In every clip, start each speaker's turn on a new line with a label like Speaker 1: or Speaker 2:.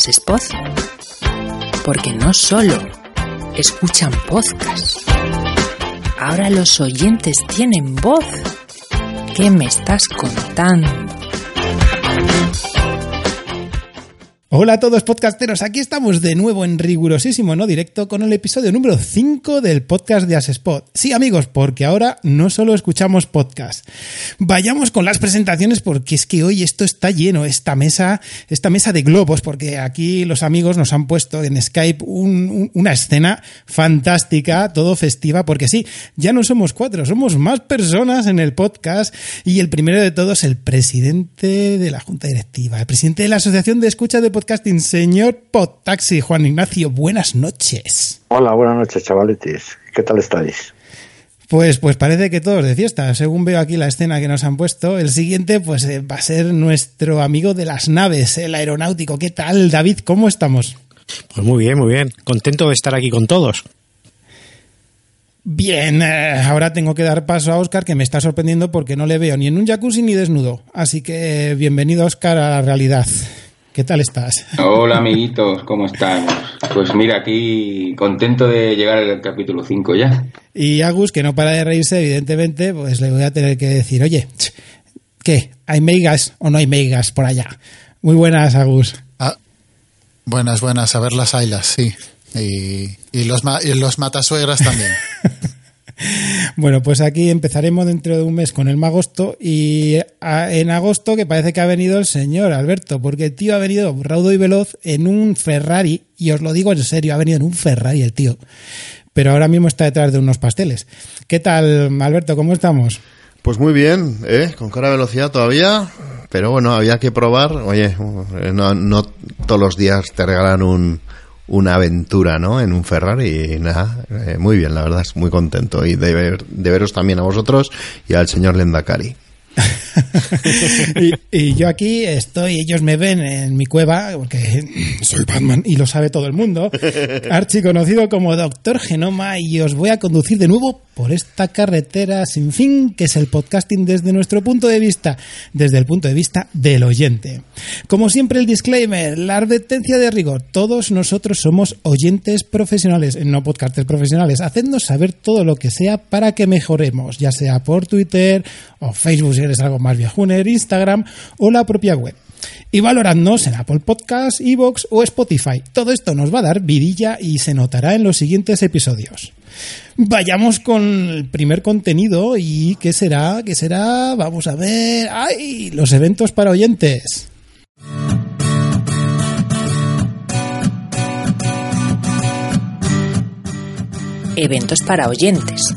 Speaker 1: Asespod. Porque no solo escuchan podcast, ahora los oyentes tienen voz. ¿Qué me estás contando?
Speaker 2: Hola a todos podcasteros, aquí estamos de nuevo en rigurosísimo no directo con el episodio número 5 del podcast de Asespot. Sí amigos, porque ahora no solo escuchamos podcast. Vayamos con las presentaciones porque es que hoy esto está lleno, esta mesa, esta mesa de globos, porque aquí los amigos nos han puesto en Skype una escena fantástica, todo festiva, porque sí, ya no somos cuatro, somos más personas en el podcast y el primero de todos el presidente de la Junta Directiva, el presidente de la Asociación de Escucha de podcasting, señor Podtaxi. Juan Ignacio, buenas noches.
Speaker 3: Hola, buenas noches, chavaletes. ¿Qué tal estáis?
Speaker 2: Pues, pues parece que todos de fiesta. Según veo aquí la escena que nos han puesto, el siguiente pues eh, va a ser nuestro amigo de las naves, el aeronáutico. ¿Qué tal, David? ¿Cómo estamos?
Speaker 4: Pues muy bien, muy bien. Contento de estar aquí con todos.
Speaker 2: Bien, eh, ahora tengo que dar paso a Oscar, que me está sorprendiendo porque no le veo ni en un jacuzzi ni desnudo. Así que bienvenido, Oscar, a la realidad. ¿Qué tal estás?
Speaker 5: Hola amiguitos, ¿cómo estamos? Pues mira, aquí contento de llegar al capítulo 5 ya.
Speaker 2: Y Agus, que no para de reírse, evidentemente, pues le voy a tener que decir, oye, ¿qué? ¿Hay megas o no hay megas por allá? Muy buenas, Agus.
Speaker 6: Ah, buenas, buenas, a ver las ailas, sí. Y, y los, y los matasuegras también.
Speaker 2: Bueno, pues aquí empezaremos dentro de un mes con el Magosto y en agosto que parece que ha venido el señor Alberto, porque el tío ha venido raudo y veloz en un Ferrari, y os lo digo en serio, ha venido en un Ferrari el tío, pero ahora mismo está detrás de unos pasteles. ¿Qué tal, Alberto? ¿Cómo estamos?
Speaker 7: Pues muy bien, ¿eh? con cara de velocidad todavía, pero bueno, había que probar. Oye, no, no todos los días te regalan un, una aventura, ¿no? En un Ferrari y nada, eh, muy bien, la verdad, es muy contento y de, ver, de veros también a vosotros y al señor Lendakari.
Speaker 2: y, yo aquí estoy, ellos me ven en mi cueva, porque soy Batman y lo sabe todo el mundo, archi conocido como Doctor Genoma, y os voy a conducir de nuevo por esta carretera sin fin, que es el podcasting desde nuestro punto de vista, desde el punto de vista del oyente. Como siempre el disclaimer, la advertencia de rigor, todos nosotros somos oyentes profesionales, no podcasters profesionales, hacednos saber todo lo que sea para que mejoremos, ya sea por Twitter o Facebook si eres algo más viejuner, Instagram o la propia web. Y valoradnos en Apple Podcasts, Evox o Spotify. Todo esto nos va a dar vidilla y se notará en los siguientes episodios. Vayamos con el primer contenido y ¿qué será? ¿Qué será? Vamos a ver. ¡Ay! Los eventos para oyentes.
Speaker 1: Eventos para oyentes.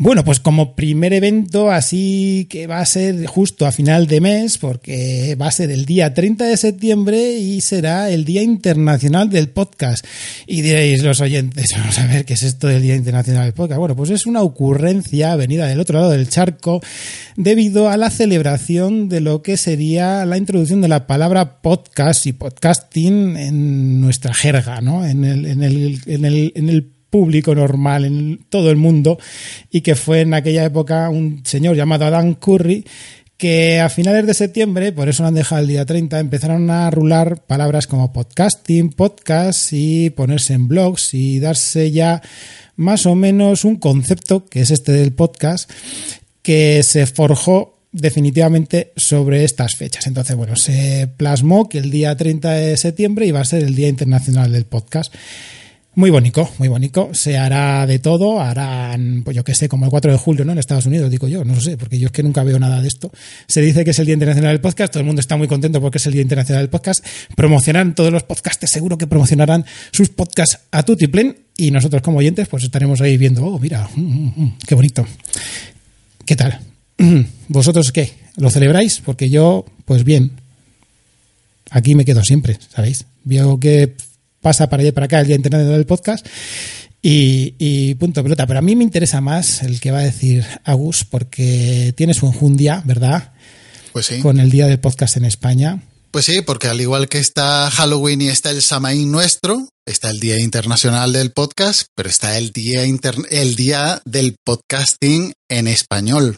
Speaker 2: Bueno, pues como primer evento, así que va a ser justo a final de mes, porque va a ser el día 30 de septiembre y será el Día Internacional del Podcast. Y diréis los oyentes, vamos a ver qué es esto del Día Internacional del Podcast. Bueno, pues es una ocurrencia venida del otro lado del charco debido a la celebración de lo que sería la introducción de la palabra podcast y podcasting en nuestra jerga, ¿no? En el, en el, en el, en el público normal en todo el mundo y que fue en aquella época un señor llamado Adam Curry que a finales de septiembre, por eso lo han dejado el día 30, empezaron a rular palabras como podcasting, podcast y ponerse en blogs y darse ya más o menos un concepto, que es este del podcast, que se forjó definitivamente sobre estas fechas. Entonces, bueno, se plasmó que el día 30 de septiembre iba a ser el Día Internacional del Podcast. Muy bonito, muy bonito. Se hará de todo, harán, pues yo que sé, como el 4 de julio, ¿no? En Estados Unidos, digo yo, no sé, porque yo es que nunca veo nada de esto. Se dice que es el Día Internacional del Podcast, todo el mundo está muy contento porque es el Día Internacional del Podcast. Promocionarán todos los podcasts, seguro que promocionarán sus podcasts a tutiplén y nosotros como oyentes pues estaremos ahí viendo, oh, mira, mm, mm, mm, qué bonito. ¿Qué tal? ¿Vosotros qué? ¿Lo celebráis? Porque yo, pues bien, aquí me quedo siempre, ¿sabéis? Veo que pasa para allá y para acá el Día Internacional del Podcast. Y, punto pelota. Pero a mí me interesa más el que va a decir Agus, porque tienes un jundia, ¿verdad?
Speaker 6: Pues sí.
Speaker 2: Con el Día del Podcast en España.
Speaker 6: Pues sí, porque al igual que está Halloween y está el Samaín nuestro, está el Día Internacional del Podcast, pero está el Día, el día del Podcasting en español.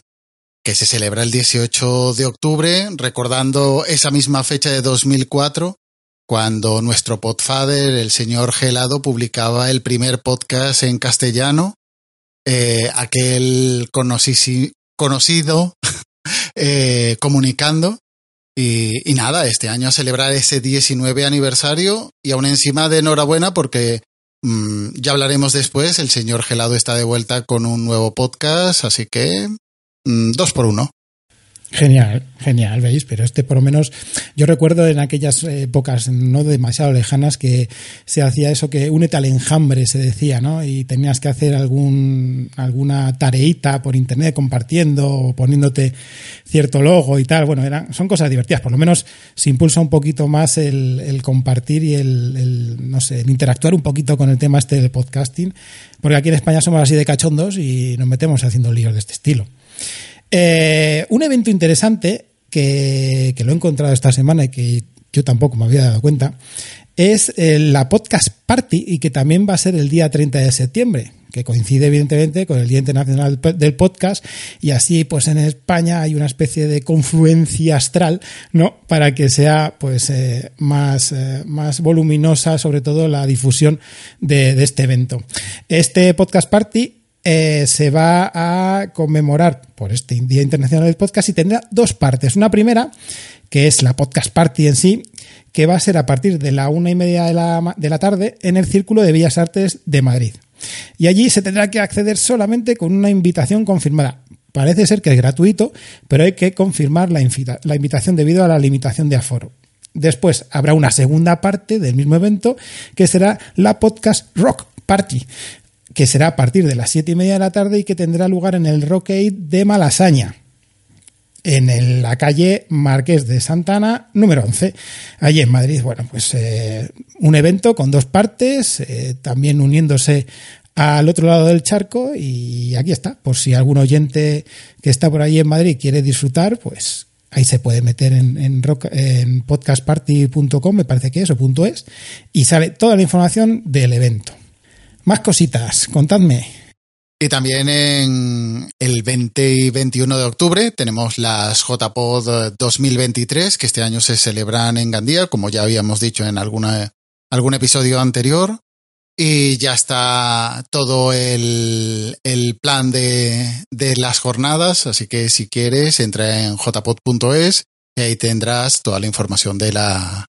Speaker 6: que se celebra el 18 de octubre, recordando esa misma fecha de 2004, cuando nuestro podfather, el señor Gelado, publicaba el primer podcast en castellano, eh, aquel conocido eh, comunicando. Y, nada, este año a celebrar ese 19 aniversario y aún encima de enhorabuena porque mmm, ya hablaremos después, el señor Gelado está de vuelta con un nuevo podcast, así que mmm, dos por uno.
Speaker 2: Genial, genial, ¿veis? Pero este por lo menos yo recuerdo en aquellas épocas no demasiado lejanas que se hacía eso que únete al enjambre, se decía, ¿no? Y tenías que hacer algún, alguna tareita por internet compartiendo o poniéndote cierto logo y tal. Bueno, eran, son cosas divertidas. Por lo menos se impulsa un poquito más el, el compartir y el, el, no sé, el interactuar un poquito con el tema este del podcasting. Porque aquí en España somos así de cachondos y nos metemos haciendo líos de este estilo. Eh, un evento interesante que, que, lo he encontrado esta semana y que yo tampoco me había dado cuenta es eh, la Podcast Party y que también va a ser el día 30 de septiembre que coincide evidentemente con el Día Internacional del Podcast y así pues en España hay una especie de confluencia astral, ¿no? Para que sea pues eh, más, más voluminosa sobre todo la difusión de este evento. Este Podcast Party eh, se va a conmemorar por este Día Internacional del Podcast y tendrá dos partes. Una primera, que es la Podcast Party en sí, que va a ser a partir de la una y media de la, de la tarde en el Círculo de Bellas Artes de Madrid. Y allí se tendrá que acceder solamente con una invitación confirmada. Parece ser que es gratuito, pero hay que confirmar la, la invitación debido a la limitación de aforo. Después habrá una segunda parte del mismo evento que será la Podcast Rock Party, que será a partir de las siete y media de la tarde y que tendrá lugar en el Rockade de Malasaña, en la calle Marqués de Santana, número 11, allí en Madrid. Bueno, pues eh, un evento con dos partes, eh, también uniéndose al otro lado del charco y aquí está, por si algún oyente que está por ahí en Madrid quiere disfrutar, pues ahí se puede meter rock, en podcastparty.com, me parece que es, o punto es, y sale toda la información del evento. Más cositas, contadme.
Speaker 6: Y también en el 20 y 21 de octubre tenemos las JPod 2023, que este año se celebran en Gandía, como ya habíamos dicho en alguna, algún episodio anterior. Y ya está todo el, el plan de, de las jornadas, así que si quieres, entra en jpod.es y ahí tendrás toda la información de la,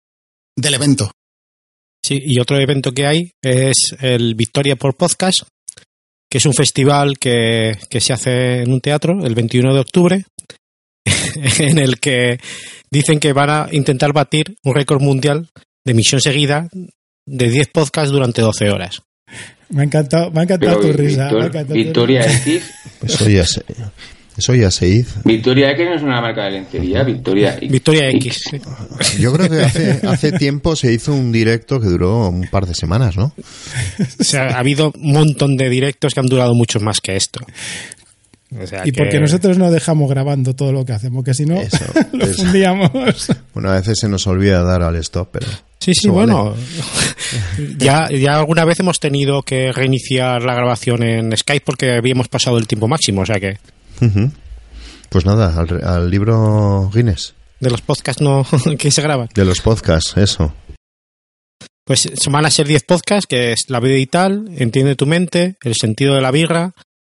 Speaker 6: del evento.
Speaker 4: Sí, y otro evento que hay es el Victoria por Podcast, que es un festival que, que se hace en un teatro el 21 de octubre, en el que dicen que van a intentar batir un récord mundial de emisión seguida de 10 podcasts durante 12 horas.
Speaker 2: Me ha encantado, me ha encantado
Speaker 5: Pero
Speaker 2: tu risa.
Speaker 5: Victor-
Speaker 2: me ha encantado tu
Speaker 5: Victoria
Speaker 2: risa.
Speaker 5: X.
Speaker 7: Eso ya se, eso ya se hizo.
Speaker 5: Victoria X no es una marca de lencería, Victoria X.
Speaker 4: Victoria X. sí.
Speaker 7: Yo creo que hace, hace tiempo se hizo un directo que duró un par de semanas, ¿no?
Speaker 4: O sea, ha habido un montón de directos que han durado mucho más que esto. O sea
Speaker 2: Y
Speaker 4: que-
Speaker 2: porque nosotros no dejamos grabando todo lo que hacemos, que si no,
Speaker 7: Eso,
Speaker 2: lo
Speaker 7: eso.
Speaker 2: fundíamos.
Speaker 7: Bueno, a veces se nos olvida dar al stop, pero...
Speaker 4: Sí, sí,
Speaker 7: vale.
Speaker 4: bueno. ya, ya alguna vez hemos tenido que reiniciar la grabación en Skype porque habíamos pasado el tiempo máximo, o sea que
Speaker 7: Pues nada, al, al libro Guinness
Speaker 4: de los podcasts no que se graban.
Speaker 7: de los podcasts, eso.
Speaker 4: Pues van a ser 10 podcasts, que es La vida y tal, Entiende tu mente, El sentido de la birra,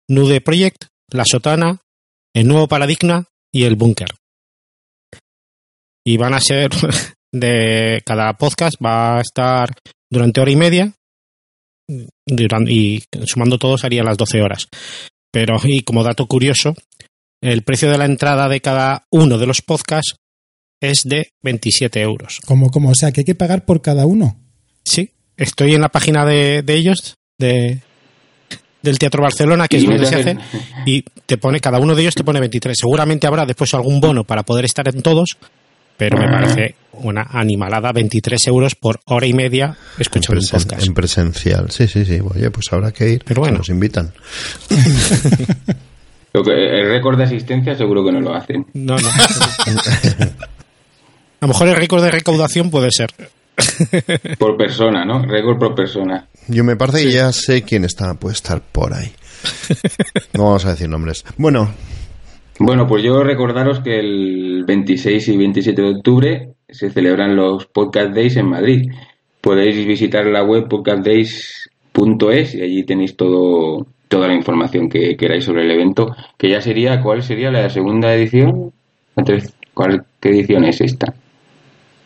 Speaker 4: Nude Project, La sotana, El nuevo paradigma y El búnker. Y van a ser de cada podcast va a estar durante hora y media y sumando todos harían las 12 horas. Pero y como dato curioso, el precio de la entrada de cada uno de los podcasts es de 27 euros.
Speaker 2: Como, como, o sea, que hay que pagar por cada uno.
Speaker 4: Sí, estoy en la página de, de ellos, de, del Teatro Barcelona, que es donde se
Speaker 5: hacen-
Speaker 4: y te pone, cada uno de ellos te pone 23. Seguramente habrá después algún bono para poder estar en todos, pero me parece una animalada 23 euros por hora y media
Speaker 7: En,
Speaker 4: escuchando un podcast.
Speaker 7: en presencial. Sí, sí, sí. Oye, pues habrá que ir.
Speaker 4: Pero bueno.
Speaker 7: Nos invitan.
Speaker 5: El récord de asistencia seguro que no lo hacen.
Speaker 4: No, no. A lo mejor el récord de recaudación puede ser.
Speaker 5: Por persona, ¿no? Récord por persona.
Speaker 7: Yo me parece que ya sé quién está, puede estar por ahí. No vamos a decir nombres. Bueno,
Speaker 5: Bueno, pues yo recordaros que el 26 y 27 de octubre se celebran los Podcast Days en Madrid. Podéis visitar la web podcastdays.es y allí tenéis todo toda la información que queráis sobre el evento, que ya sería, ¿cuál sería la segunda edición? ¿Cuál, ¿Qué edición es esta?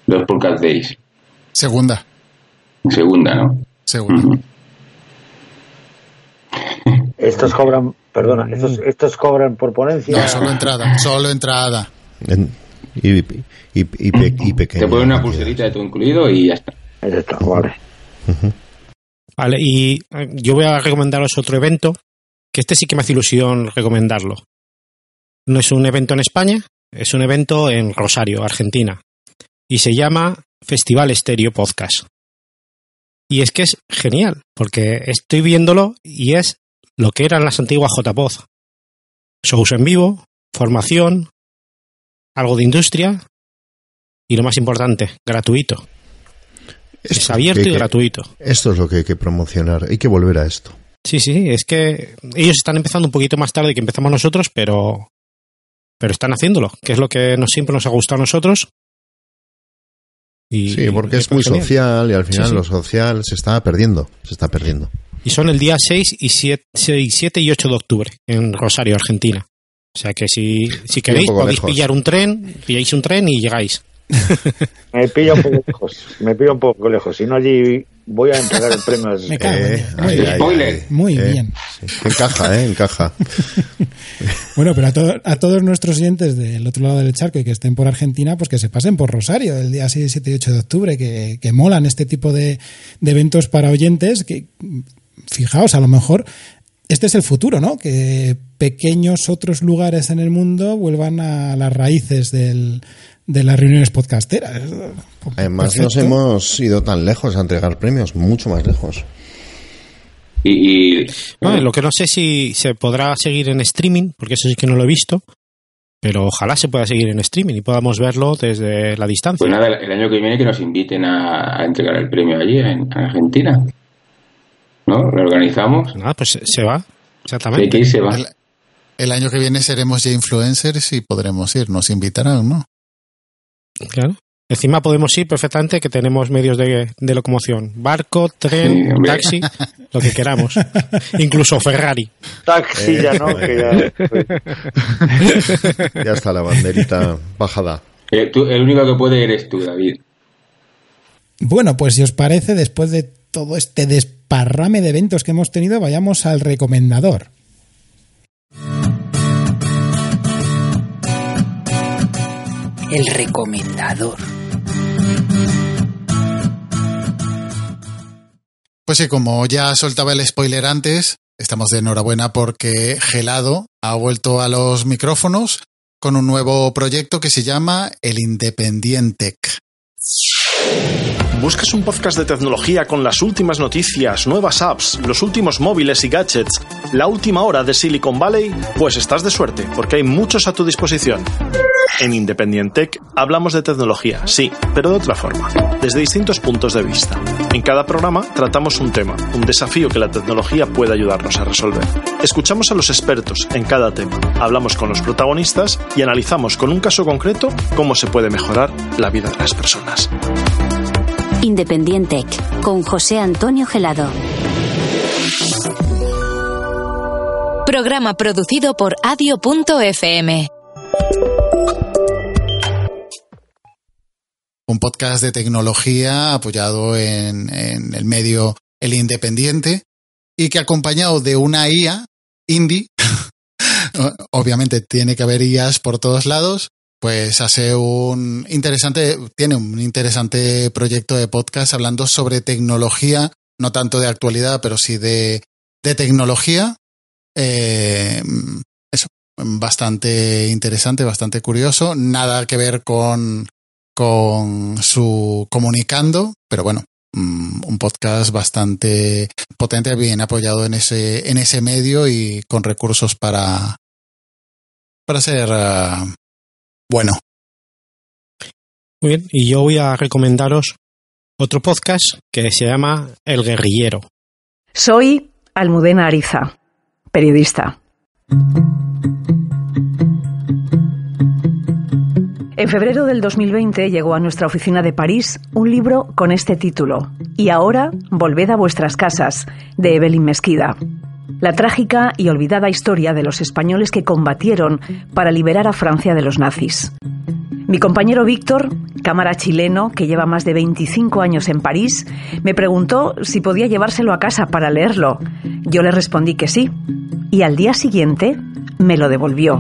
Speaker 5: Los Podcast Days.
Speaker 6: Segunda.
Speaker 5: Segunda, ¿no?
Speaker 6: Segunda.
Speaker 3: Estos cobran, perdona, estos, estos cobran por ponencia.
Speaker 6: No, solo entrada, solo entrada.
Speaker 7: y, y, y, y, pequeño.
Speaker 5: Te ponen una pulserita de todo incluido y ya está.
Speaker 3: Ya está, vale.
Speaker 4: Vale, y eh, yo voy a recomendaros otro evento, que este sí que me hace ilusión recomendarlo. No es un evento en España, es un evento en Rosario, Argentina, y se llama Festival Estéreo Podcast. Y es que es genial, porque estoy viéndolo y es lo que eran las antiguas JPod. Shows en vivo, formación, algo de industria y lo más importante, gratuito.
Speaker 7: Esto
Speaker 4: es abierto
Speaker 7: que-
Speaker 4: y gratuito.
Speaker 7: Esto es lo que hay que promocionar. Hay que volver a esto.
Speaker 4: Sí, sí, es que ellos están empezando un poquito más tarde que empezamos nosotros, pero pero están haciéndolo, que es lo que nos, siempre nos ha gustado a nosotros. Y,
Speaker 7: Sí, porque
Speaker 4: y
Speaker 7: es muy
Speaker 4: genial.
Speaker 7: social y al final
Speaker 4: Sí, sí.
Speaker 7: lo social se está perdiendo. Se está perdiendo.
Speaker 4: Y son el día 6 y 7, 6, 7 y 8 de octubre en Rosario, Argentina. O sea que si, si queréis podéis
Speaker 7: lejos.
Speaker 4: pillar un tren, pilláis un tren y llegáis.
Speaker 3: Me pilla un poco lejos, me pilla un poco lejos. Si no, allí voy a entregar el premio.
Speaker 2: Me
Speaker 7: Eh.
Speaker 2: Muy bien.
Speaker 5: Spoiler.
Speaker 2: Muy
Speaker 7: Eh,
Speaker 2: bien.
Speaker 7: sí. Encaja, ¿eh? Encaja.
Speaker 2: Bueno, pero a, to- a todos nuestros oyentes del otro lado del charco y que estén por Argentina, pues que se pasen por Rosario el día 6, 7 y 8 de octubre, que, que molan este tipo de, de eventos para oyentes, que fijaos, a lo mejor este es el futuro, ¿no? Que pequeños otros lugares en el mundo vuelvan a las raíces del, de las reuniones podcasteras.
Speaker 7: Además, nos hemos ido tan lejos a entregar premios, mucho más lejos.
Speaker 5: Y,
Speaker 4: lo que no sé si se podrá seguir en streaming, porque eso sí que no lo he visto, pero ojalá se pueda seguir en streaming y podamos verlo desde la distancia.
Speaker 5: pues nada, el año que viene que nos inviten a, a entregar el premio allí en, en Argentina. ¿No? Lo organizamos.
Speaker 4: Nada, pues se- va, exactamente.
Speaker 5: ir, se va.
Speaker 6: El, el año que viene seremos ya influencers y podremos ir, nos invitarán, ¿no?
Speaker 4: Claro. Encima podemos ir perfectamente que tenemos medios de, de locomoción. Barco,
Speaker 5: Sí,
Speaker 4: tren, taxi, lo que queramos. Incluso Ferrari.
Speaker 3: Taxi ya no, que ya.
Speaker 7: Ya está la banderita bajada.
Speaker 5: Eh, tú- el único que puede eres tú, David.
Speaker 2: Bueno, pues si os parece, después de todo este desparrame de eventos que hemos tenido, vayamos al recomendador.
Speaker 1: El recomendador.
Speaker 6: Pues sí, como ya soltaba el spoiler antes, estamos de enhorabuena porque Gelado ha vuelto a los micrófonos con un nuevo proyecto que se llama El Independientec.
Speaker 8: ¿Buscas un podcast de tecnología con las últimas noticias, nuevas apps, los últimos móviles y gadgets, la última hora de Silicon Valley? Pues estás de suerte, porque hay muchos a tu disposición. En Independientec hablamos de tecnología, sí, pero de otra forma, desde distintos puntos de vista. En cada programa tratamos un tema, un desafío que la tecnología puede ayudarnos a resolver. Escuchamos a los expertos en cada tema, hablamos con los protagonistas y analizamos con un caso concreto cómo se puede mejorar la vida de las personas.
Speaker 9: Independientec, con José Antonio Gelado.
Speaker 10: Programa producido por adio.fm.
Speaker 6: un podcast de tecnología apoyado en, en el medio El Independiente y que acompañado de una IA indie, obviamente tiene que haber IAs por todos lados, pues hace un interesante, tiene un interesante proyecto de podcast hablando sobre tecnología, no tanto de actualidad, pero sí de, de tecnología. Eh, eso, bastante interesante, bastante curioso, nada que ver con con su comunicando, pero bueno, mm, un podcast bastante potente, bien apoyado en ese, en ese medio y con recursos para, para ser bueno.
Speaker 4: Muy bien, y yo voy a recomendaros otro podcast que se llama El Guerrillero.
Speaker 11: Soy Almudena Ariza, periodista. En febrero del 2020 llegó a nuestra oficina de París un libro con este título, Y ahora, volved a vuestras casas, de Evelyn Mesquida. La trágica y olvidada historia de los españoles que combatieron para liberar a Francia de los nazis. Mi compañero Víctor, cámara chileno que lleva más de 25 años en París, me preguntó si podía llevárselo a casa para leerlo. Yo le respondí que sí. Y al día siguiente me lo devolvió.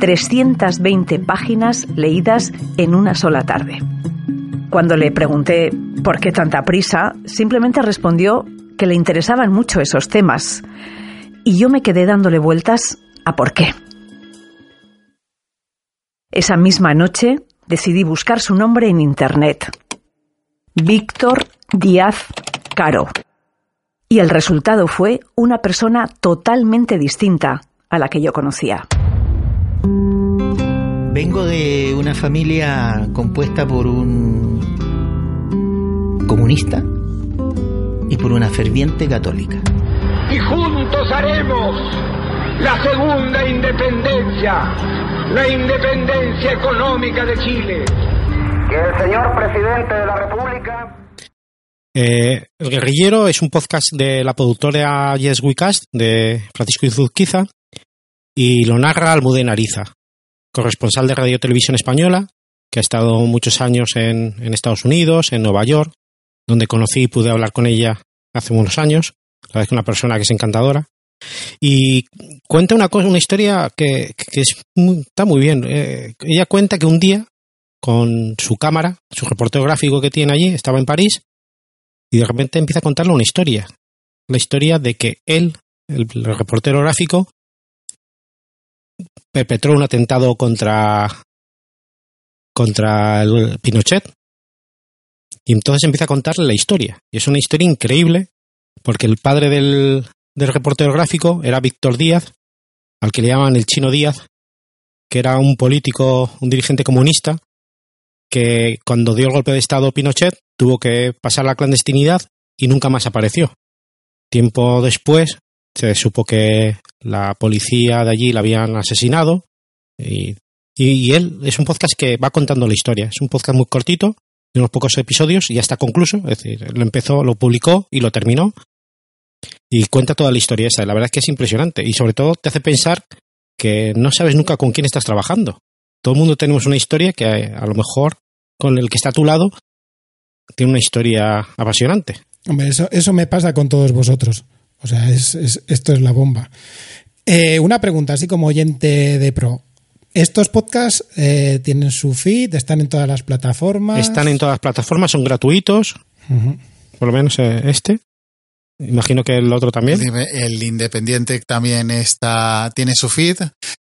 Speaker 11: 320 páginas leídas en una sola tarde. Cuando le pregunté por qué tanta prisa, simplemente respondió le interesaban mucho esos temas. Y yo me quedé dándole vueltas a por qué. Esa misma noche decidí buscar su nombre en Internet. Víctor Díaz Caro. Y el resultado fue una persona totalmente distinta a la que yo conocía.
Speaker 1: Vengo de una familia compuesta por un comunista y por una ferviente católica.
Speaker 12: Y juntos haremos la segunda independencia, la independencia económica de Chile.
Speaker 13: Que el señor presidente de la República
Speaker 4: eh, el Guerrillero es un podcast de la productora Yes We Cast de Francisco Izuzquiza y lo narra Almudena Ariza, corresponsal de Radio Televisión Española, que ha estado muchos años en, en, Estados Unidos, en Nueva York, donde conocí y pude hablar con ella hace unos años. La verdad es una persona que es encantadora. Y cuenta una cosa, una historia que, que es, está muy bien. Eh, ella cuenta que un día, con su cámara, su reportero gráfico que tiene allí, estaba en París, y de repente empieza a contarle una historia. La historia de que él, el, el reportero gráfico, perpetró un atentado contra contra el Pinochet y entonces empieza a contarle la historia y es una historia increíble porque el padre del, del reportero gráfico era Víctor Díaz al que le llaman el chino Díaz que era un político un dirigente comunista que cuando dio el golpe de estado Pinochet tuvo que pasar la clandestinidad y nunca más apareció tiempo después se supo que la policía de allí la habían asesinado y, y, y, él es un podcast que va contando la historia. Es un podcast muy cortito, de unos pocos episodios y ya está concluso. Es decir, lo empezó, lo publicó y lo terminó y cuenta toda la historia esa. La verdad es que es impresionante y sobre todo te hace pensar que no sabes nunca con quién estás trabajando. Todo el mundo tenemos una historia que a lo mejor con el que está a tu lado tiene una historia apasionante.
Speaker 2: Hombre, eso, eso me pasa con todos vosotros. O sea, es, es, esto es la bomba. Eh, una pregunta, así como oyente de pro. ¿Estos podcasts eh, tienen su feed? ¿Están en todas las plataformas?
Speaker 4: Están en todas las plataformas, son gratuitos. Uh -huh. Por lo menos eh, este. Imagino que el otro también.
Speaker 6: El Independiente también está, tiene su feed.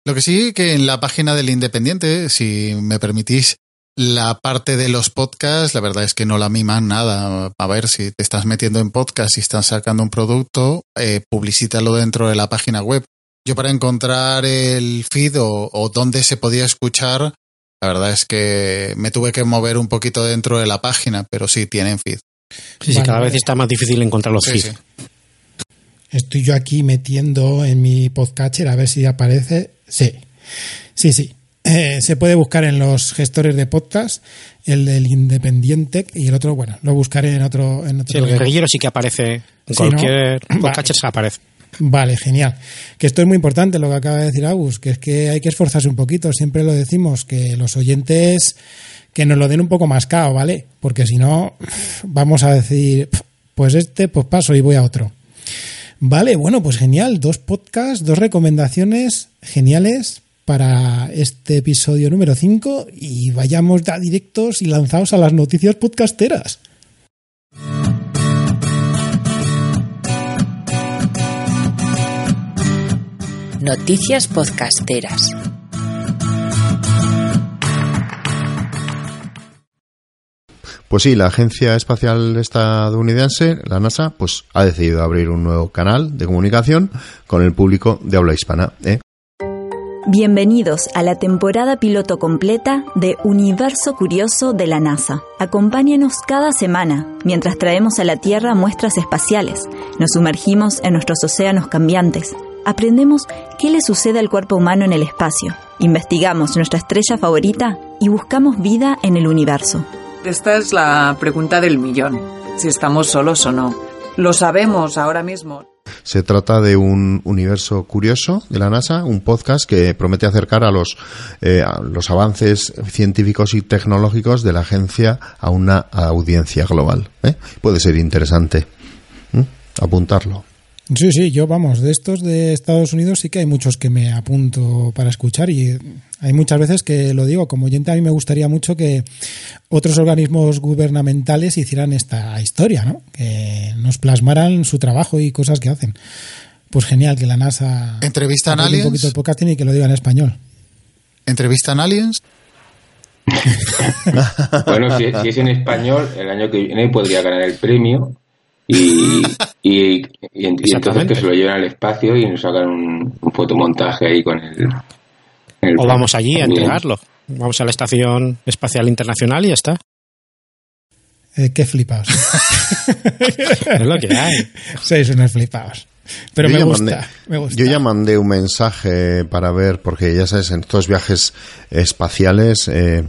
Speaker 6: Lo que sí que en la página del Independiente, si me permitís, la parte de los podcasts, la verdad es que no la miman nada. A ver, si te estás metiendo en podcast y estás sacando un producto, eh, publicítalo dentro de la página web. Yo para encontrar el feed o, o dónde se podía escuchar, la verdad es que me tuve que mover un poquito dentro de la página, pero sí tienen feed.
Speaker 4: Sí, sí, cada vez está más difícil encontrar los sí, feeds. Sí.
Speaker 2: Estoy yo aquí metiendo en mi podcatcher a ver si aparece. Sí, sí, sí. Eh, se puede buscar en los gestores de podcast, el del Independiente y el otro, bueno, lo buscaré en otro. En otro
Speaker 4: sí, el guerrillero sí que aparece en cualquier ¿no? podcatcher vale. aparece.
Speaker 2: Vale, genial. Que esto es muy importante lo que acaba de decir Agus, que es que hay que esforzarse un poquito. Siempre lo decimos, que los oyentes que nos lo den un poco más cao, ¿vale? Porque si no, vamos a decir, pues este, pues paso y voy a otro. Vale, bueno, pues genial. Dos podcasts, dos recomendaciones geniales para este episodio número 5 y vayamos ya directos y lanzados a las noticias podcasteras.
Speaker 10: Noticias podcasteras.
Speaker 7: Pues sí, la Agencia Espacial Estadounidense, la NASA, pues ha decidido abrir un nuevo canal de comunicación con el público de habla hispana. ¿eh?
Speaker 14: Bienvenidos a la temporada piloto completa de Universo Curioso de la NASA. Acompáñenos cada semana mientras traemos a la Tierra muestras espaciales, nos sumergimos en nuestros océanos cambiantes, aprendemos qué le sucede al cuerpo humano en el espacio, investigamos nuestra estrella favorita y buscamos vida en el universo.
Speaker 15: Esta es la pregunta del millón, si estamos solos o no. Lo sabemos ahora mismo.
Speaker 7: Se trata de un universo curioso de la NASA, un podcast que promete acercar a los, eh, a los avances científicos y tecnológicos de la agencia a una audiencia global. ¿eh? Puede ser interesante ¿Mm? apuntarlo.
Speaker 2: Sí, sí, yo vamos, de estos de Estados Unidos sí que hay muchos que me apunto para escuchar y hay muchas veces que lo digo, como oyente a mí me gustaría mucho que otros organismos gubernamentales hicieran esta historia, ¿no? Que nos plasmaran su trabajo y cosas que hacen. Pues genial que la NASA
Speaker 6: entrevistan
Speaker 2: aliens un poquito el podcasting y que lo diga en español.
Speaker 6: ¿Entrevistan aliens?
Speaker 5: bueno, si, si es en español, el año que viene podría ganar el premio y, y, y, entonces que se lo lleven al espacio y nos hagan un, un fotomontaje ahí con el,
Speaker 4: o vamos allí a entregarlo. Vamos a la Estación Espacial Internacional y ya está.
Speaker 2: Eh, qué flipaos.
Speaker 4: es lo que hay.
Speaker 2: Sois unos flipaos. Pero me gusta, me gusta,
Speaker 7: Yo ya mandé un mensaje para ver, porque ya sabes, en estos viajes espaciales eh,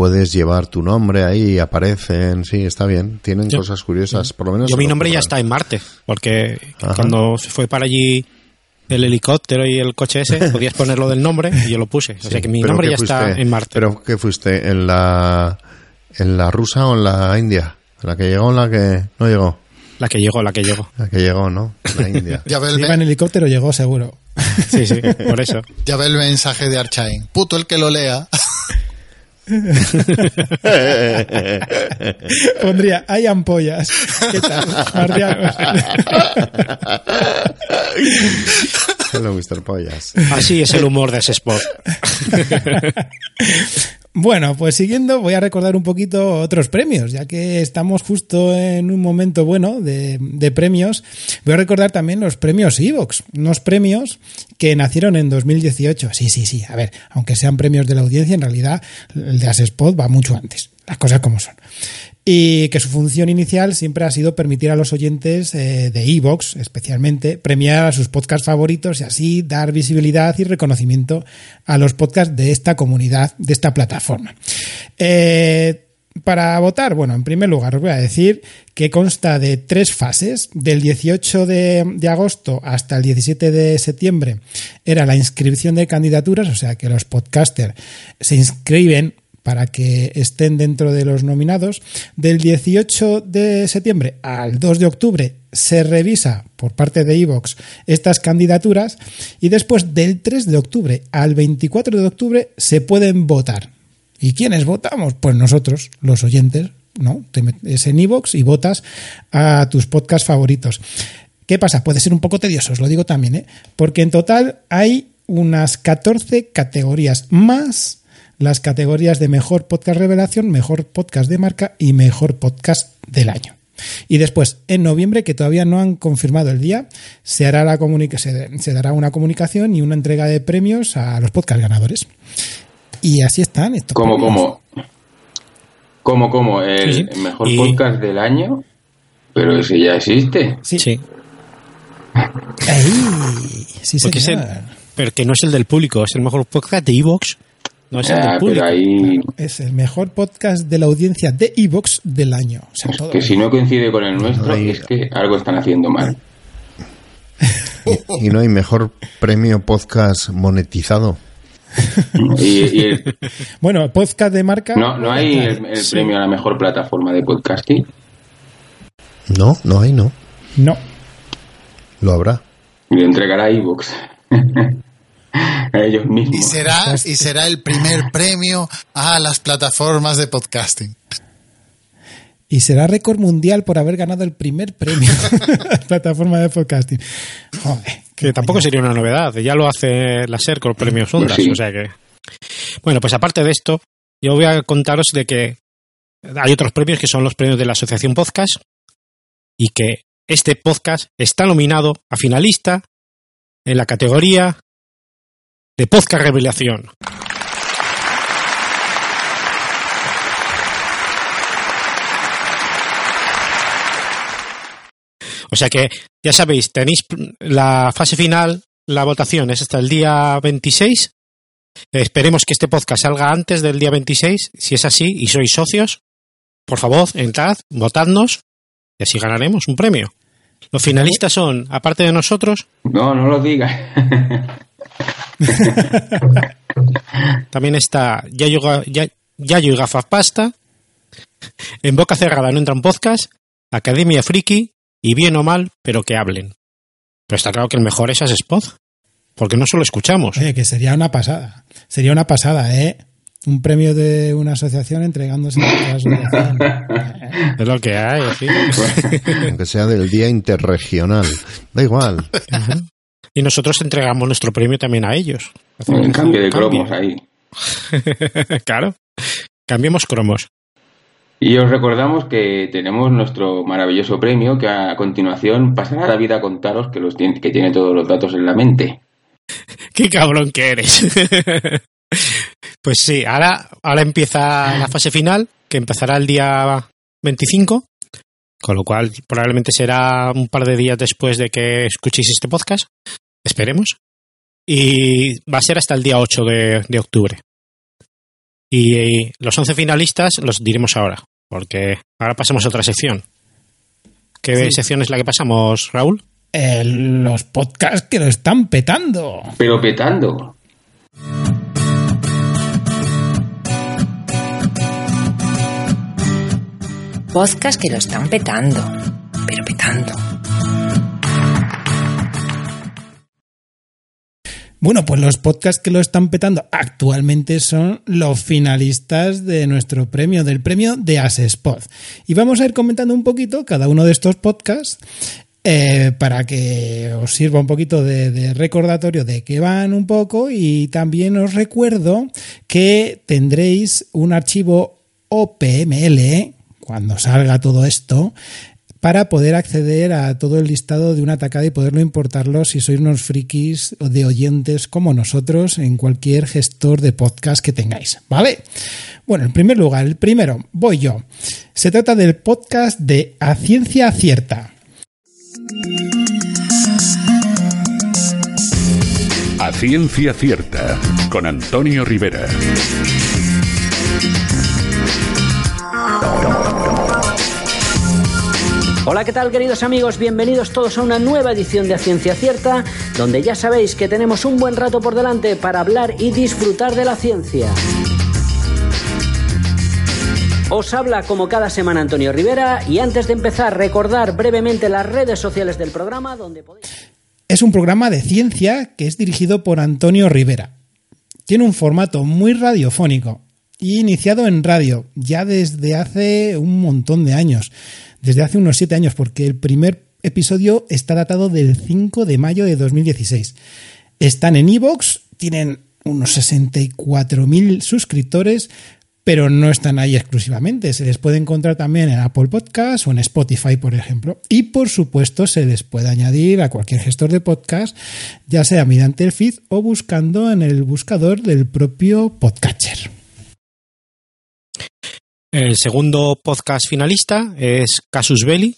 Speaker 7: puedes llevar tu nombre ahí, aparecen, sí, está bien, tienen yo, cosas curiosas, por lo menos.
Speaker 4: Yo mi nombre ya está en Marte, porque Ajá. cuando se fue para allí el helicóptero y el coche ese, podías ponerlo del nombre y yo lo puse. O sea que mi nombre ya
Speaker 7: fuiste,
Speaker 4: está en Marte.
Speaker 7: ¿Pero qué fuiste? ¿En la, ¿En la rusa o en la india? ¿La que llegó o la que no llegó?
Speaker 4: La que llegó, la que llegó.
Speaker 7: La que llegó, ¿no? La India.
Speaker 2: ya Iba en helicóptero, llegó seguro.
Speaker 4: sí, sí, por eso.
Speaker 6: Ya ve el mensaje de Archain. Puto el que lo lea.
Speaker 2: Pondría, hay ampollas. ¿Qué tal?
Speaker 7: Hello, Mr. Pollas.
Speaker 4: Así es el humor de ese spot.
Speaker 2: Bueno, pues siguiendo voy a recordar un poquito otros premios, ya que estamos justo en un momento bueno de, premios. Voy a recordar también los premios Evox, unos premios que nacieron en 2018. Sí, sí, sí, a ver, aunque sean premios de la audiencia, en realidad el de Asespot va mucho antes, las cosas como son y que su función inicial siempre ha sido permitir a los oyentes eh, de Evox, especialmente, premiar a sus podcasts favoritos y así dar visibilidad y reconocimiento a los podcasts de esta comunidad, de esta plataforma. Eh, para votar, bueno, en primer lugar os voy a decir que consta de tres fases. Del 18 de, de, agosto hasta el 17 de septiembre era la inscripción de candidaturas, o sea que los podcasters se inscriben para que estén dentro de los nominados. Del 18 de septiembre al 2 de octubre se revisa por parte de Evox estas candidaturas y después del 3 de octubre al 24 de octubre se pueden votar. ¿Y quiénes votamos? Pues nosotros, los oyentes, ¿no? Te metes en Evox y votas a tus podcasts favoritos. ¿Qué pasa? Puede ser un poco tedioso, os lo digo también, ¿eh? Porque en total hay unas 14 categorías más las categorías de mejor podcast revelación, mejor podcast de marca y mejor podcast del año. Y después, en noviembre, que todavía no han confirmado el día, se, hará la se, se dará una comunicación y una entrega de premios a los podcast ganadores. Y así están. Estos
Speaker 5: ¿Cómo, cómo? ¿Cómo, cómo? ¿El
Speaker 4: Sí, sí.
Speaker 5: mejor
Speaker 4: Y-
Speaker 5: podcast del año? Pero ese ya existe.
Speaker 2: Sí.
Speaker 4: Sí.
Speaker 2: Ahí, sí,
Speaker 4: Porque es
Speaker 2: señor.
Speaker 4: el- pero que no es el del público, es el mejor podcast de Evox. No es el
Speaker 5: Ah,
Speaker 4: del público.
Speaker 5: pero ahí,
Speaker 2: Es el mejor podcast de la audiencia de Evox del año. O sea, todo.
Speaker 5: que si no coincide con el nuestro, es que algo están haciendo mal.
Speaker 7: Y no hay mejor premio podcast monetizado.
Speaker 5: Y, y el-
Speaker 2: Bueno, podcast de marca.
Speaker 5: no, no hay el, el
Speaker 2: Sí.
Speaker 5: premio a la mejor plataforma de podcasting.
Speaker 7: No, no hay, no.
Speaker 2: No.
Speaker 7: Lo habrá.
Speaker 5: Y lo entregará a iVoox. a ellos
Speaker 6: Y
Speaker 5: mismos.
Speaker 6: será, y será el primer premio a las plataformas de podcasting.
Speaker 2: Y será récord mundial por haber ganado el primer premio a la plataforma de podcasting. Joder.
Speaker 4: Que tampoco sería una novedad, ya lo hace la SER con los premios Ondas,
Speaker 5: Pues sí.
Speaker 4: o sea que... Bueno, pues aparte de esto, yo voy a contaros de que hay otros premios que son los premios de la Asociación Podcast y que este podcast está nominado a finalista en la categoría de Podcast Revelación. O sea que, ya sabéis, tenéis la fase final la votación es hasta el día 26. Esperemos que este podcast salga antes del día 26. Si es así y sois socios, por favor, entrad, votadnos y así ganaremos un premio. Los finalistas son, aparte de nosotros.
Speaker 5: No, no lo digas.
Speaker 4: también está Yayo, Yayo y Gafas Pasta. En boca cerrada no entran podcast. Academia Friki. Y bien o mal, pero que hablen. Pero está claro que el mejor es Spot. Porque no solo escuchamos.
Speaker 2: Oye, que sería una pasada. Sería una pasada, ¿eh? Un premio de una asociación entregándose a la asociación.
Speaker 4: es lo que hay, sí.
Speaker 7: Aunque sea del Día Interregional. Da igual.
Speaker 4: Y nosotros entregamos nuestro premio también a ellos.
Speaker 5: En cambio de cromos ahí.
Speaker 4: claro. Cambiemos cromos.
Speaker 5: Y os recordamos que tenemos nuestro maravilloso premio que a continuación pasará la vida a contaros que, los tiene, que tiene todos los datos en la mente.
Speaker 4: ¡Qué cabrón que eres! pues sí, ahora, ahora empieza la fase final, que empezará el día 25, con lo cual probablemente será un par de días después de que escuchéis este podcast. Esperemos. Y va a ser hasta el día 8 de, de octubre. Y los 11 finalistas los diremos ahora, porque ahora pasamos a otra sección. ¿Qué sección es la que pasamos, Raúl?
Speaker 2: los podcasts que lo están petando.
Speaker 5: Pero petando.
Speaker 10: Podcasts que lo están petando. Pero petando.
Speaker 2: Bueno, pues los podcasts que lo están petando actualmente son los finalistas de nuestro premio, del premio de Asespod. Y vamos a ir comentando un poquito cada uno de estos podcasts eh, para que os sirva un poquito de, de, recordatorio de que van un poco y también os recuerdo que tendréis un archivo OPML cuando salga todo esto para poder acceder a todo el listado de una atacada y poderlo importarlo si sois unos frikis de oyentes como nosotros en cualquier gestor de podcast que tengáis, ¿vale? Bueno, en primer lugar, el primero, voy yo. Se trata del podcast de A Ciencia Cierta.
Speaker 16: A Ciencia Cierta, con Antonio Rivera.
Speaker 17: Hola, ¿qué tal queridos amigos? Bienvenidos todos a una nueva edición de A Ciencia Cierta, donde ya sabéis que tenemos un buen rato por delante para hablar y disfrutar de la ciencia. Os habla como cada semana Antonio Rivera y antes de empezar recordar brevemente las redes sociales del programa donde podéis...
Speaker 2: Es un programa de ciencia que es dirigido por Antonio Rivera. Tiene un formato muy radiofónico y iniciado en radio ya desde hace un montón de años desde hace unos siete años, porque el primer episodio está datado del 5 de mayo de 2016. Están en Evox, tienen unos 64.000 suscriptores, pero no están ahí exclusivamente. Se les puede encontrar también en Apple Podcast o en Spotify, por ejemplo. Y por supuesto, se les puede añadir a cualquier gestor de podcast, ya sea mediante el feed o buscando en el buscador del propio podcatcher.
Speaker 4: El segundo podcast finalista es Casus Belli.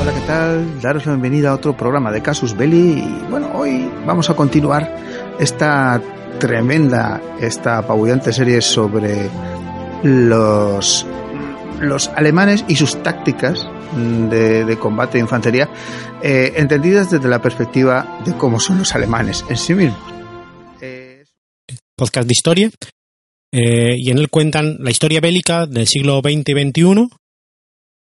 Speaker 18: Hola, ¿qué tal? Daros la bienvenida a otro programa de Casus Belli y bueno, hoy vamos a continuar esta tremenda, esta apabullante serie sobre los los alemanes y sus tácticas de, combate de infantería, eh, entendidas desde la perspectiva de cómo son los alemanes en sí mismos.
Speaker 4: Podcast de historia, eh, y en él cuentan la historia bélica del siglo XX y XXI,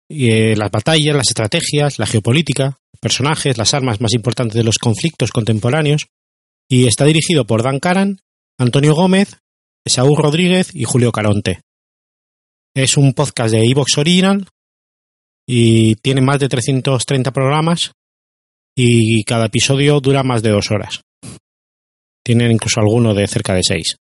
Speaker 4: y, eh, las batallas, las estrategias, la geopolítica, personajes, las armas más importantes de los conflictos contemporáneos, y está dirigido por Dan Karan, Antonio Gómez, Saúl Rodríguez y Julio Caronte. Es un podcast de Evox Original y tiene más de 330 programas y cada episodio dura más de dos horas. Tienen incluso alguno de cerca de seis.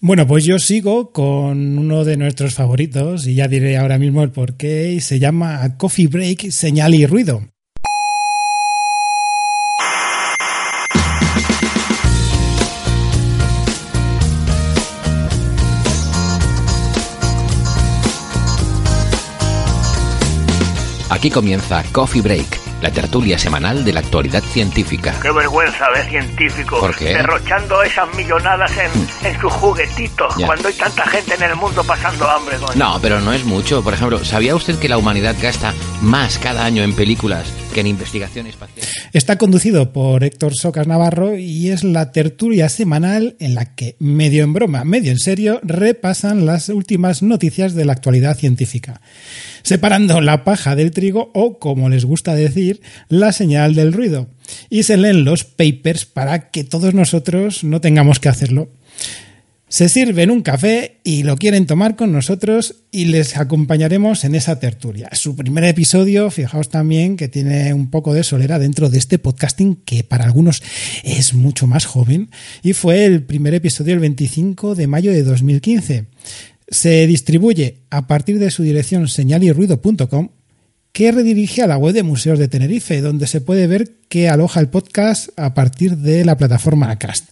Speaker 2: Bueno, pues yo sigo con uno de nuestros favoritos y ya diré ahora mismo el porqué se llama Coffee Break, Señal y Ruido.
Speaker 19: Aquí comienza Coffee Break, la tertulia semanal de la actualidad científica.
Speaker 20: Qué vergüenza de científicos
Speaker 19: ¿Por qué?
Speaker 20: derrochando esas millonadas en, en sus juguetitos
Speaker 19: Ya.
Speaker 20: cuando hay tanta gente en el mundo pasando hambre. coño.
Speaker 19: No, pero no es mucho. Por ejemplo, ¿sabía usted que la humanidad gasta más cada año en películas que en investigación espacial?
Speaker 2: Está conducido por Héctor Socas Navarro y es la tertulia semanal en la que, medio en broma, medio en serio, repasan las últimas noticias de la actualidad científica, separando la paja del trigo o, como les gusta decir, la señal del ruido. Y se leen los papers para que todos nosotros no tengamos que hacerlo. Se sirven un café y lo quieren tomar con nosotros y les acompañaremos en esa tertulia. Su primer episodio, fijaos también que tiene un poco de solera dentro de este podcasting que para algunos es mucho más joven y fue el primer episodio el 25 de mayo de 2015. Se distribuye a partir de su dirección señalirruido.com que redirige a la web de Museos de Tenerife, donde se puede ver que aloja el podcast a partir de la plataforma Acast.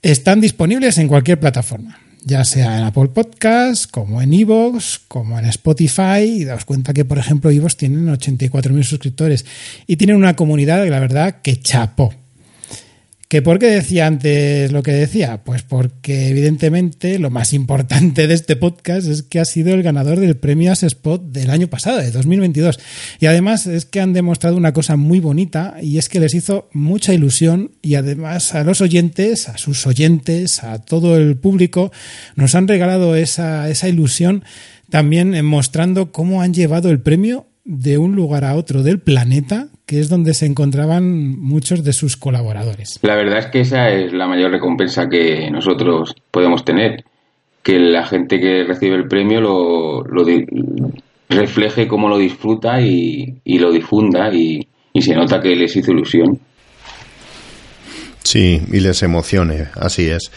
Speaker 2: Están disponibles en cualquier plataforma, ya sea en Apple Podcasts, como en Evox, como en Spotify. Y daos cuenta que, por ejemplo, Evox tienen 84.000 suscriptores y tienen una comunidad, la verdad, que chapó. ¿Que por qué decía antes lo que decía? Pues porque evidentemente lo más importante de este podcast es que ha sido el ganador del premio As Spot del año pasado, de 2022. Y además es que han demostrado una cosa muy bonita y es que les hizo mucha ilusión y además a los oyentes, a sus oyentes, a todo el público, nos han regalado esa, esa ilusión también eh, mostrando cómo han llevado el premio de un lugar a otro del planeta, que es donde se encontraban muchos de sus colaboradores.
Speaker 5: La verdad es que esa es la mayor recompensa que nosotros podemos tener. Que la gente que recibe el premio lo, lo di- refleje cómo lo disfruta y, y lo difunda y, y se nota que les hizo ilusión.
Speaker 7: Sí, y les emocione, así es.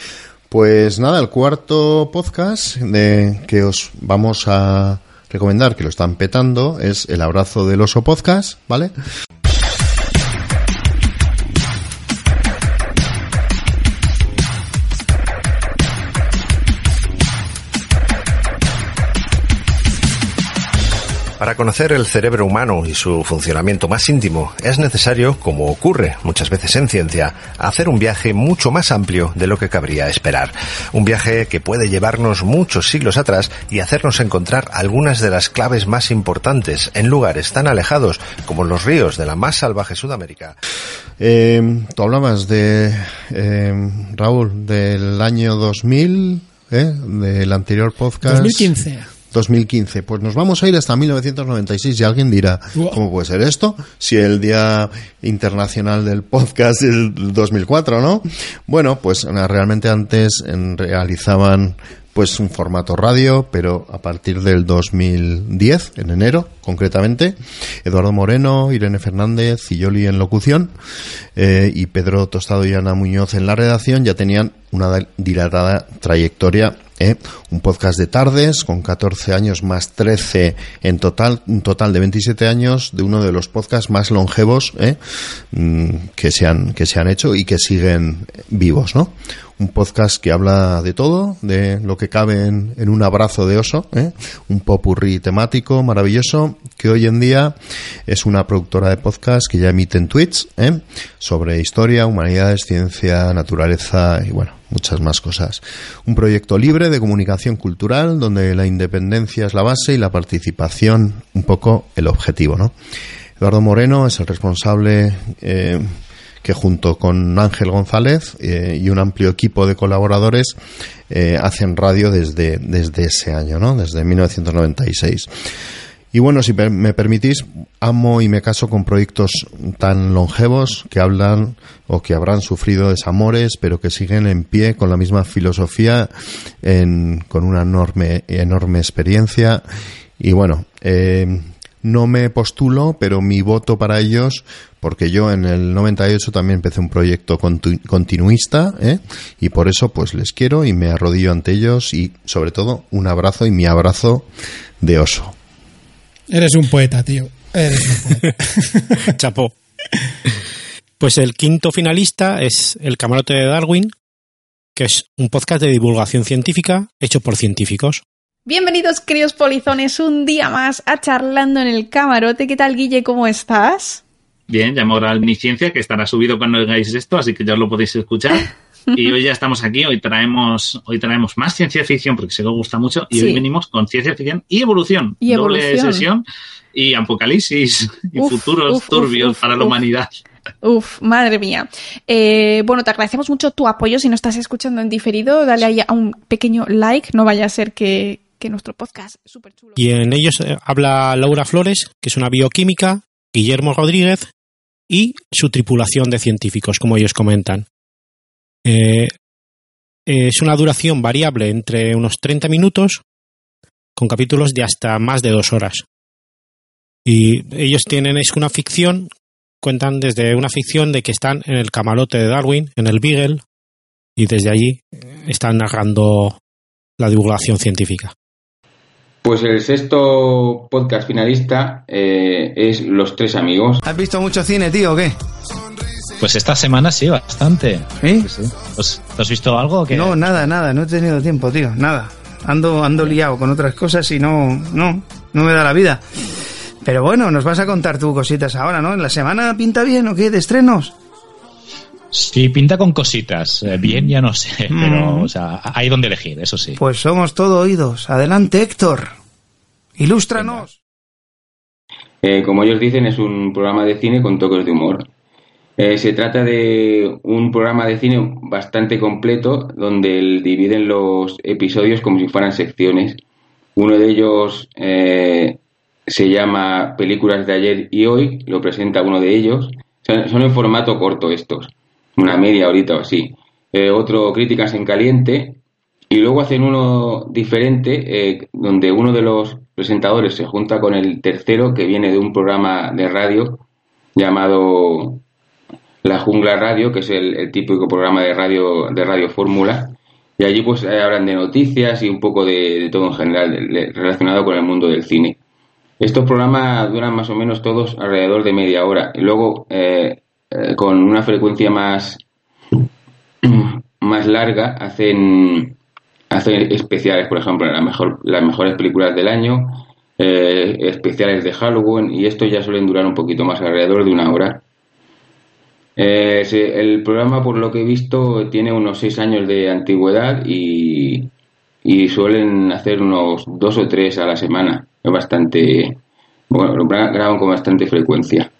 Speaker 7: Pues nada, el cuarto podcast de que os vamos a recomendar, que lo están petando, es El Abrazo del Oso Podcast, ¿vale?
Speaker 21: Para conocer el cerebro humano y su funcionamiento más íntimo, es necesario, como ocurre muchas veces en ciencia, hacer un viaje mucho más amplio de lo que cabría esperar. Un viaje que puede llevarnos muchos siglos atrás y hacernos encontrar algunas de las claves más importantes en lugares tan alejados como los ríos de la más salvaje Sudamérica.
Speaker 7: Eh, tú hablabas de, eh, Raúl, del año 2000, ¿eh? del anterior podcast.
Speaker 2: 2015.
Speaker 7: 2015. Pues nos vamos a ir hasta 1996 y alguien dirá, ¿cómo puede ser esto? Si el Día Internacional del Podcast es el 2004, ¿no? Bueno, pues realmente antes realizaban pues un formato radio, pero a partir del 2010, en enero concretamente, Eduardo Moreno, Irene Fernández y Yoli en locución eh, y Pedro Tostado y Ana Muñoz en la redacción ya tenían una da- dilatada trayectoria ¿eh? un podcast de tardes con 14 años más 13 en total, un total de 27 años de uno de los podcasts más longevos ¿eh? Mm, que, se han, que se han hecho y que siguen vivos, ¿no? Un podcast que habla de todo, de lo que cabe en, un abrazo de oso, ¿eh? un popurrí temático maravilloso que hoy en día es una productora de podcast que ya emite en tweets ¿eh? sobre historia, humanidades, ciencia, naturaleza y bueno, muchas más cosas. Un proyecto libre de comunicación cultural donde la independencia es la base y la participación un poco el objetivo, ¿no? Eduardo Moreno es el responsable eh, que junto con Ángel González eh, y un amplio equipo de colaboradores eh, hacen radio desde, desde ese año, ¿no? Desde 1996. Y bueno, si me permitís, amo y me caso con proyectos tan longevos que hablan o que habrán sufrido desamores, pero que siguen en pie con la misma filosofía, en- con una enorme, enorme experiencia. Y bueno, eh, no me postulo, pero mi voto para ellos, porque yo en el 98 también empecé un proyecto continuista, ¿eh? y por eso pues les quiero y me arrodillo ante ellos y sobre todo un abrazo y mi abrazo de oso.
Speaker 2: Eres un poeta, tío. Eres un poeta.
Speaker 4: Chapó. Pues el quinto finalista es El Camarote de Darwin, que es un podcast de divulgación científica hecho por científicos.
Speaker 22: Bienvenidos, queridos polizones, un día más a Charlando en el Camarote. ¿Qué tal, Guille? ¿Cómo estás?
Speaker 23: Bien, ya hemos grabado el Ciencia, que estará subido cuando oigáis esto, así que ya os lo podéis escuchar. Y hoy ya estamos aquí, hoy traemos, hoy traemos más ciencia ficción, porque se os gusta mucho, y
Speaker 22: Sí.
Speaker 23: hoy venimos con ciencia ficción y evolución.
Speaker 22: Y
Speaker 23: Doble
Speaker 22: evolución.
Speaker 23: sesión y apocalipsis y
Speaker 22: Uf,
Speaker 23: futuros
Speaker 22: uf,
Speaker 23: turbios
Speaker 22: uf,
Speaker 23: para la humanidad.
Speaker 22: Uf, madre mía. Eh, bueno, te agradecemos mucho tu apoyo. Si nos estás escuchando en diferido, dale ahí a un pequeño like. No vaya a ser que, que nuestro podcast súper chulo.
Speaker 4: Y en ellos eh, habla Laura Flores, que es una bioquímica, Guillermo Rodríguez y su tripulación de científicos, como ellos comentan. Eh, es una duración variable entre unos 30 minutos, con capítulos de hasta más de dos horas. Y ellos tienen, es una ficción, cuentan desde una ficción de que están en el camarote de Darwin, en el Beagle, y desde allí eh, están narrando la divulgación científica.
Speaker 5: Pues el sexto podcast finalista eh, es Los Tres Amigos.
Speaker 18: ¿Has visto mucho cine, tío, o qué?
Speaker 24: Pues esta semana sí, bastante.
Speaker 18: ¿Eh?
Speaker 24: Sí. Pues, ¿tú has visto algo?
Speaker 18: No, nada, nada, no he tenido tiempo, tío, nada. Ando, ando liado con otras cosas y no, no, no me da la vida. Pero bueno, nos vas a contar tú cositas ahora, ¿no? ¿La semana pinta bien o qué? ¿De estrenos?
Speaker 24: Sí, pinta con cositas. Eh, Bien, ya no sé,
Speaker 18: Mm.
Speaker 24: pero o sea, hay donde elegir, eso sí.
Speaker 18: Pues somos todo oídos. Adelante, Héctor. Ilústranos.
Speaker 5: Eh, como ellos dicen, es un programa de cine con toques de humor. Eh, se trata de un programa de cine bastante completo donde dividen los episodios como si fueran secciones. Uno de ellos eh, se llama Películas de ayer y hoy, lo presenta uno de ellos. Son, son en formato corto estos, una media horita o así. Eh, otro, Críticas en Caliente. Y luego hacen uno diferente, eh, donde uno de los presentadores se junta con el tercero, que viene de un programa de radio llamado La Jungla Radio, que es el, típico programa de radio de radio fórmula. Y allí pues eh, hablan de noticias y un poco de, todo en general relacionado con el mundo del cine. Estos programas duran más o menos todos alrededor de media hora. Y luego, eh, con una frecuencia más, más larga, hacen, hacen especiales, por ejemplo, la mejor, las mejores películas del año, eh, especiales de Halloween, y estos ya suelen durar un poquito más, alrededor de una hora. Eh, el programa, por lo que he visto, tiene unos seis años de antigüedad y, y suelen hacer unos dos o tres a la semana. Es bastante. Bueno, lo gra- graban con bastante frecuencia.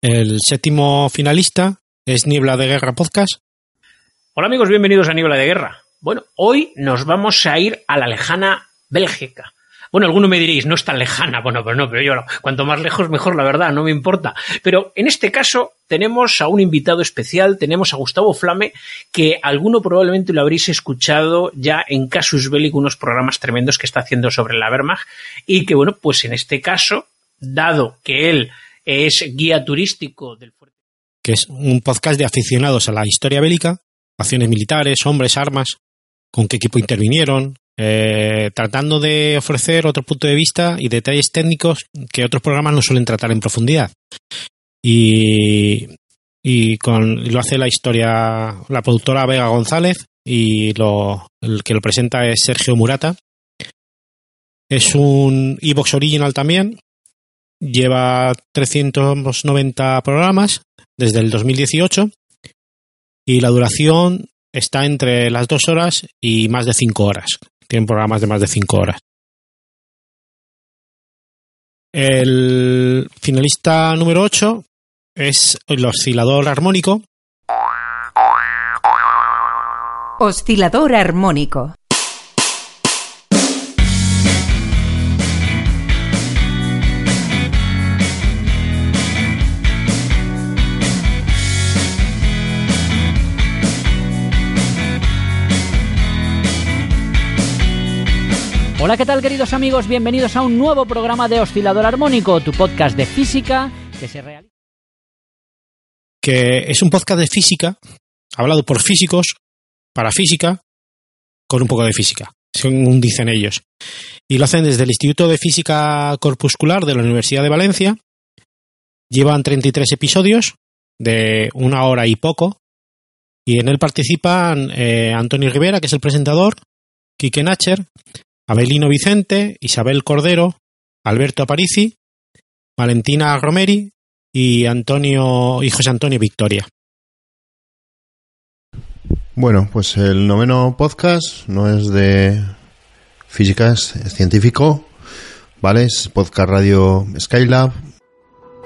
Speaker 4: El séptimo finalista es Niebla de Guerra Podcast.
Speaker 17: Hola amigos, bienvenidos a Niebla de Guerra. Bueno, hoy nos vamos a ir a la lejana Bélgica. Bueno, alguno me diréis, no es tan lejana. Bueno, pero no, pero yo, cuanto más lejos mejor, la verdad, no me importa. Pero en este caso tenemos a un invitado especial, tenemos a Gustavo Flame, que alguno probablemente lo habréis escuchado ya en Casus Belli, unos programas tremendos que está haciendo sobre la Wehrmacht, y que bueno, pues en este caso, dado que él es guía turístico del
Speaker 4: que es un podcast de aficionados a la historia bélica, acciones militares, hombres, armas, con qué equipo intervinieron, eh, tratando de ofrecer otro punto de vista y detalles técnicos que otros programas no suelen tratar en profundidad. Y, y con, lo hace la historia, la productora Vega González y lo, el que lo presenta es Sergio Murata. Es un Evox Original también. Lleva 390 programas desde el 2018 y la duración está entre las dos horas y más de cinco horas. Tienen programas de más de cinco horas. El finalista número 8 es el oscilador armónico.
Speaker 25: Oscilador armónico.
Speaker 17: Hola, ¿qué tal queridos amigos? Bienvenidos a un nuevo programa de Oscilador Armónico, tu podcast de física que se realiza...
Speaker 4: es un podcast de física, hablado por físicos, para física, con un poco de física, según dicen ellos. Y lo hacen desde el Instituto de Física Corpuscular de la Universidad de Valencia. Llevan 33 episodios de una hora y poco. Y en él participan eh, Antonio Rivera, que es el presentador, Quique Nacher, Abelino Vicente, Isabel Cordero, Alberto Aparici, Valentina Romeri y Antonio y José Antonio Victoria.
Speaker 7: Bueno, pues el noveno podcast no es de física, es científico, ¿vale? Es podcast radio Skylab.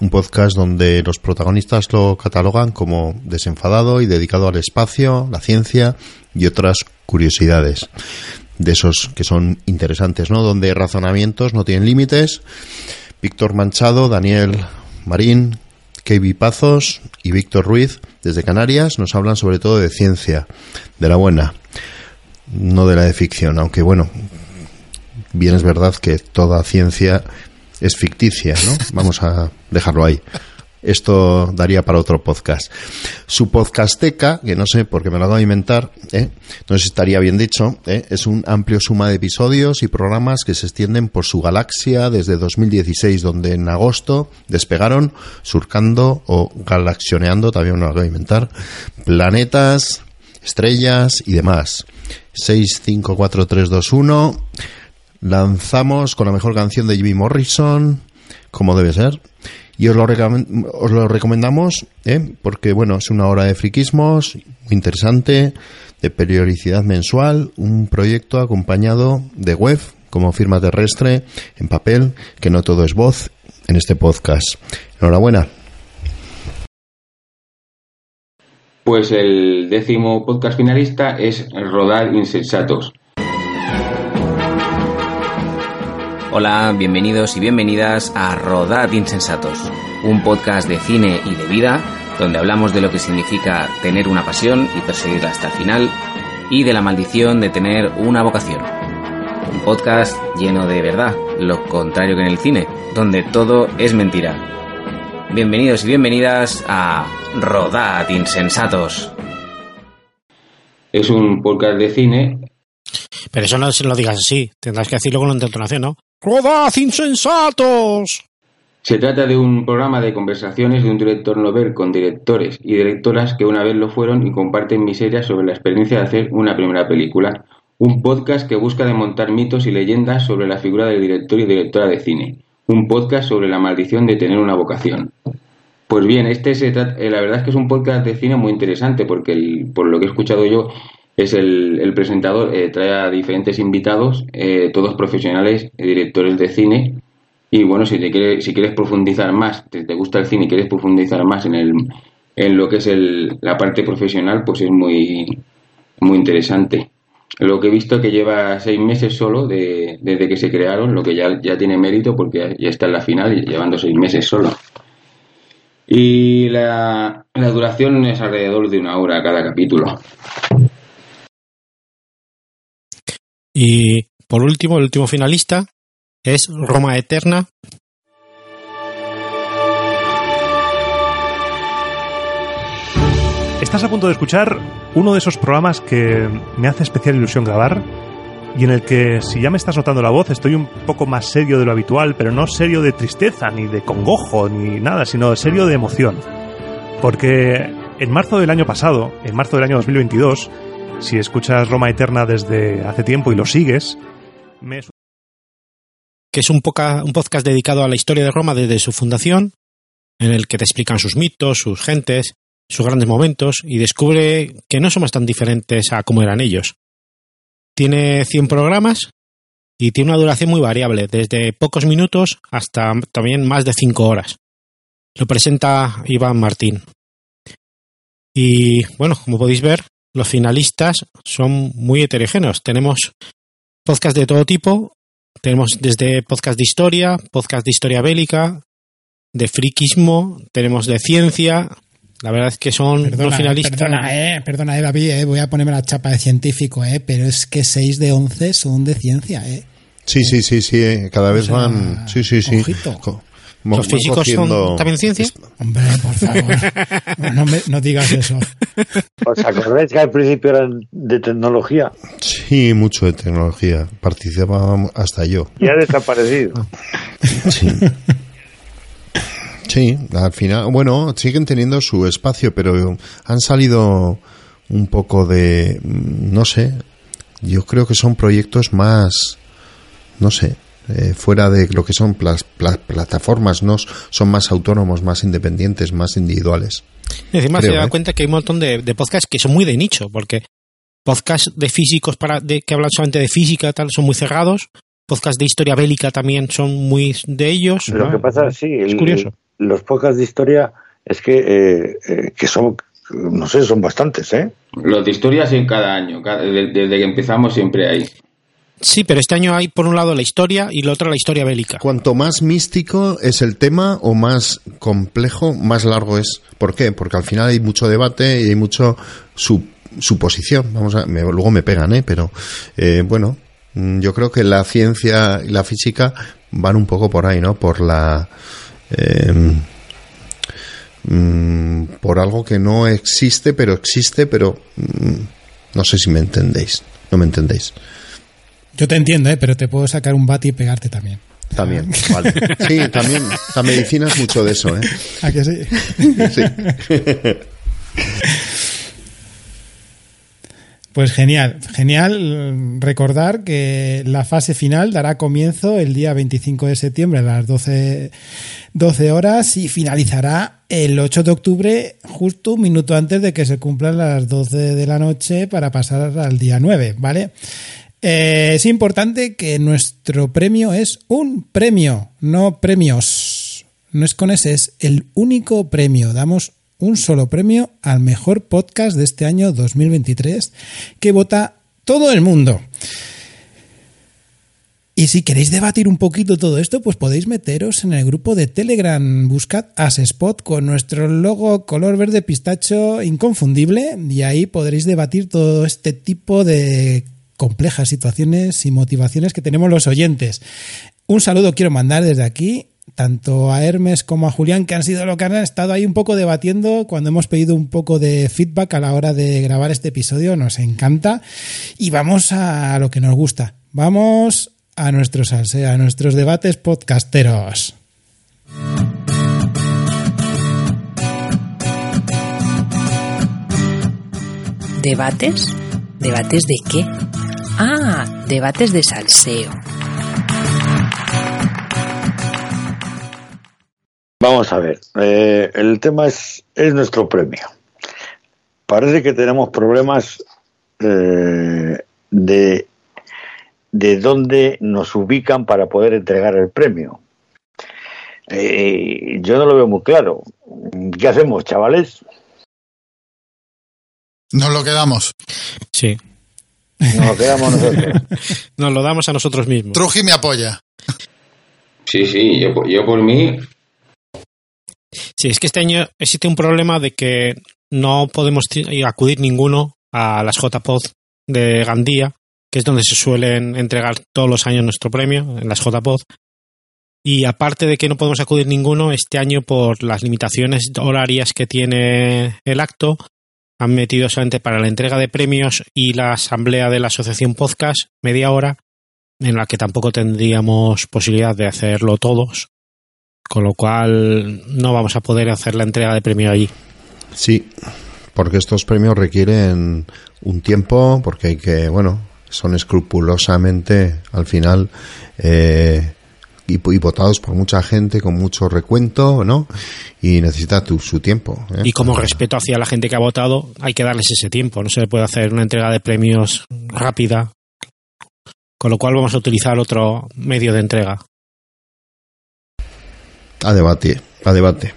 Speaker 7: Un podcast donde los protagonistas lo catalogan como desenfadado y dedicado al espacio, la ciencia y otras curiosidades. De esos que son interesantes, ¿no? Donde razonamientos no tienen límites. Víctor Manchado, Daniel Marín, Kevin Pazos y Víctor Ruiz desde Canarias nos hablan sobre todo de ciencia, de la buena, no de la de ficción, aunque bueno, bien es verdad que toda ciencia es ficticia, ¿no? Vamos a dejarlo ahí. Esto daría para otro podcast. Su podcasteca, que no sé por qué me lo acabo de inventar, ¿eh? no sé si estaría bien dicho, ¿eh? es un amplio suma de episodios y programas que se extienden por su galaxia desde 2016, donde en agosto despegaron surcando o galaxioneando, también me lo acabo de inventar, planetas, estrellas y demás. 6, 5, 4, 3, 2, 1. Lanzamos con la mejor canción de Jimmy Morrison, como debe ser. Y os lo, os lo recomendamos, ¿eh? porque bueno, es una hora de friquismos, muy interesante, de periodicidad mensual, un proyecto acompañado de web como firma terrestre, en papel, que no todo es voz, en este podcast. Enhorabuena.
Speaker 5: Pues el décimo podcast finalista es Rodar Insensatos.
Speaker 26: Hola, bienvenidos y bienvenidas a Rodad Insensatos, un podcast de cine y de vida donde hablamos de lo que significa tener una pasión y perseguirla hasta el final y de la maldición de tener una vocación. Un podcast lleno de verdad, lo contrario que en el cine, donde todo es mentira. Bienvenidos y bienvenidas a Rodad Insensatos.
Speaker 5: Es un podcast de cine.
Speaker 4: Pero eso no se lo digas así, tendrás que decirlo con una entonación, ¿no? ¡Rodad, insensatos!
Speaker 5: Se trata de un programa de conversaciones de un director novel con directores y directoras que una vez lo fueron y comparten miserias sobre la experiencia de hacer una primera película. Un podcast que busca desmontar mitos y leyendas sobre la figura del director y directora de cine. Un podcast sobre la maldición de tener una vocación. Pues bien, este se trata, eh, la verdad es que es un podcast de cine muy interesante porque el- por lo que he escuchado yo es el, el presentador, eh, trae a diferentes invitados, eh, todos profesionales, eh, directores de cine. Y bueno, si te quieres, si quieres profundizar más, te, te gusta el cine y quieres profundizar más en el en lo que es el, la parte profesional, pues es muy, muy interesante. Lo que he visto que lleva seis meses solo de- desde que se crearon, lo que ya, ya tiene mérito porque ya está en la final llevando seis meses solo. Y la, la duración es alrededor de una hora cada capítulo.
Speaker 4: Y por último, el último finalista es Roma Eterna.
Speaker 27: Estás a punto de escuchar uno de esos programas que me hace especial ilusión grabar y en el que, si ya me estás notando la voz, estoy un poco más serio de lo habitual, pero no serio de tristeza, ni de congojo, ni nada, sino serio de emoción. Porque en marzo del año pasado, en marzo del año 2022, si escuchas Roma Eterna desde hace tiempo y lo sigues, me
Speaker 4: que es un, poca- un podcast dedicado a la historia de Roma desde su fundación, en el que te explican sus mitos, sus gentes, sus grandes momentos y descubre que no somos tan diferentes a como eran ellos. Tiene 100 programas y tiene una duración muy variable, desde pocos minutos hasta también más de 5 horas. Lo presenta Iván Martín. Y bueno, como podéis ver, los finalistas son muy heterogéneos. Tenemos podcast de todo tipo, tenemos desde podcast de historia, podcast de historia bélica, de friquismo, tenemos de ciencia, La verdad es que son
Speaker 2: Perdona,
Speaker 4: los finalistas.
Speaker 2: perdona, eh, perdona, eh, David, eh, voy a ponerme la chapa de científico, eh, pero es que 6 de 11 son de ciencia, eh.
Speaker 7: Sí, sí, sí, sí, eh, cada vez
Speaker 2: sea,
Speaker 7: van. Sí, sí, sí.
Speaker 2: ojito.
Speaker 4: ¿Los físicos
Speaker 7: cogiendo-
Speaker 4: son también ciencia?
Speaker 2: Hombre, por favor, no, me- no digas eso.
Speaker 28: ¿Os acordáis que al principio eran de tecnología?
Speaker 7: Sí, mucho de tecnología. Participaba hasta yo.
Speaker 28: Y ha desaparecido.
Speaker 7: Sí. Sí, al final, bueno, siguen teniendo su espacio, pero han salido un poco de, mm, no sé, yo creo que son proyectos más, no sé, eh, fuera de lo que son plas- pla- plataformas, no son más autónomos, más independientes, más individuales.
Speaker 4: Y encima
Speaker 7: Creo,
Speaker 4: se da
Speaker 7: ¿eh?
Speaker 4: cuenta que hay un montón de, de podcasts que son muy de nicho, porque podcasts de físicos para de, que hablan solamente de física tal son muy cerrados. Podcasts de historia bélica también son muy de ellos.
Speaker 28: Lo que pasa, sí,
Speaker 4: es
Speaker 28: el-
Speaker 4: curioso.
Speaker 28: los podcasts de historia es que, eh, eh, que son, no sé, son bastantes, ¿eh?
Speaker 5: Los de historia sí cada año, cada- de- desde que empezamos siempre hay.
Speaker 4: Sí, pero este año hay por un lado la historia y lo otro la historia bélica.
Speaker 7: Cuanto más místico es el tema o más complejo, más largo es. ¿Por qué? Porque al final hay mucho debate y hay mucho su- suposición. Vamos a, me- luego me pegan, ¿eh? Pero eh, bueno, mm, yo creo que la ciencia y la física van un poco por ahí, ¿no? Por la eh, mm, por algo que no existe, pero existe, pero mm, no sé si me entendéis. No me entendéis.
Speaker 2: Yo te entiendo, eh, pero te puedo sacar un bati y pegarte también.
Speaker 7: También, vale. Sí, también. La medicina es mucho de eso, ¿eh?
Speaker 2: ¿A que sí?
Speaker 7: Sí.
Speaker 2: Pues genial, genial mm, recordar que la fase final dará comienzo el día 25 de septiembre a las 12, 12 horas y finalizará el 8 de octubre justo un minuto antes de que se cumplan las 12 de la noche para pasar al día 9, ¿vale? Eh, es importante que nuestro premio es un premio, no premios. No es con ese, es el único premio. Damos un solo premio al mejor podcast de este año 2023 que vota todo el mundo. Y si queréis debatir un poquito todo esto, pues podéis meteros en el grupo de Telegram. Buscad Asespot con nuestro logo color verde pistacho inconfundible y ahí podréis debatir todo este tipo de complejas situaciones y motivaciones que tenemos los oyentes. Un saludo quiero mandar desde aquí tanto a Hermes como a Julián, que han sido los que han estado ahí un poco debatiendo cuando hemos pedido un poco de feedback a la hora de grabar este episodio. Nos encanta. Y vamos a lo que nos gusta. Vamos a nuestros a nuestros debates podcasteros.
Speaker 10: ¿Debates? ¿Debates de qué? Ah, debates de salseo.
Speaker 28: Vamos a ver, eh, el tema es, es nuestro premio. Parece que tenemos problemas eh, de, de dónde nos ubican para poder entregar el premio. Eh, yo no lo veo muy claro. ¿Qué hacemos, chavales?
Speaker 6: Nos lo quedamos.
Speaker 4: Sí.
Speaker 28: Nos lo quedamos nosotros.
Speaker 4: Nos lo damos a nosotros mismos.
Speaker 6: Truji me apoya.
Speaker 5: Sí, sí, yo, por- yo por mí,
Speaker 4: Sí, es que este año existe un problema de que no podemos acudir ninguno a las JPod de Gandía, que es donde se suelen entregar todos los años nuestro premio, en las JPod. Y aparte de que no podemos acudir ninguno, este año por las limitaciones horarias que tiene el acto, han metido solamente para la entrega de premios y la asamblea de la asociación podcast media hora, en la que tampoco tendríamos posibilidad de hacerlo todos, con lo cual no vamos a poder hacer la entrega de premio allí.
Speaker 7: Sí, porque estos premios requieren un tiempo, porque hay que, bueno, son escrupulosamente al final eh, y, y votados por mucha gente con mucho recuento, ¿no? Y necesita tu, su tiempo. ¿eh?
Speaker 4: Y como respeto hacia la gente que ha votado, hay que darles ese tiempo. No se le puede hacer una entrega de premios rápida. Con lo cual vamos a utilizar otro medio de entrega.
Speaker 7: A debate, a debate.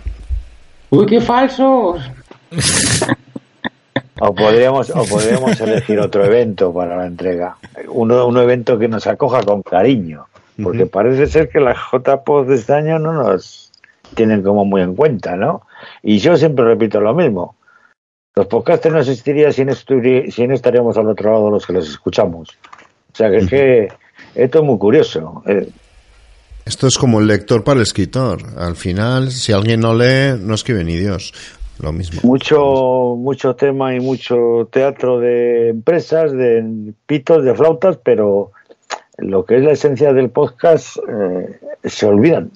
Speaker 5: ¡Uy, qué falsos!
Speaker 28: O podríamos, o podríamos elegir otro evento para la entrega. Uno, un evento que nos acoja con cariño. Porque parece ser que las JPOD de este año no nos tienen como muy en cuenta, ¿no? Y yo siempre repito lo mismo. Los podcasts no existirían si no, si no estaríamos al otro lado los que los escuchamos. O sea que es que esto es muy curioso. Eh,
Speaker 7: Esto es como el lector para el escritor. Al final, si alguien no lee, no escribe ni Dios. Lo mismo.
Speaker 28: mucho, mucho tema y mucho teatro de empresas, de pitos, de flautas, pero lo que es la esencia del podcast eh, se olvidan.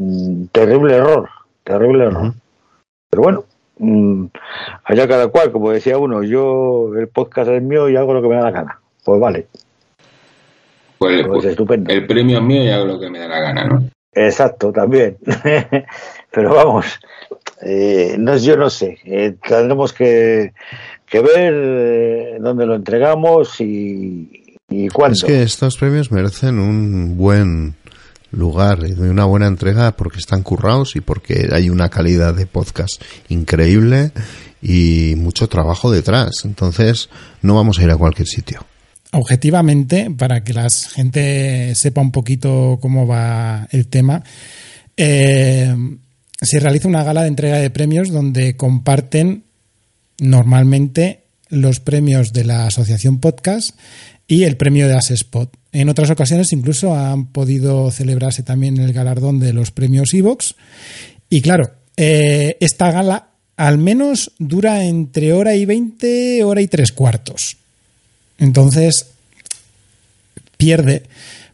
Speaker 28: Mm, Terrible error, terrible error. Pero bueno, mm, allá cada cual, como decía uno, yo el podcast es mío y hago lo que me da la gana. Pues vale,
Speaker 5: Pues,
Speaker 28: pues estupendo.
Speaker 5: el premio es mío y hago lo que me da la gana, ¿no?
Speaker 28: Exacto, también. Pero vamos, eh, no, yo no sé. eh, tendremos que, que ver eh, dónde lo entregamos y, y cuándo.
Speaker 7: Es que estos premios merecen un buen lugar y una buena entrega porque están currados y porque hay una calidad de podcast increíble y mucho trabajo detrás. Entonces, no vamos a ir a cualquier sitio.
Speaker 2: objetivamente, para que la gente sepa un poquito cómo va el tema, eh, se realiza una gala de entrega de premios donde comparten normalmente los premios de la Asociación Podcast y el premio de Asespot. En otras ocasiones incluso han podido celebrarse también el galardón de los premios Evox. Y claro, eh, esta gala al menos dura entre hora y 20, hora y tres cuartos. Entonces, pierde,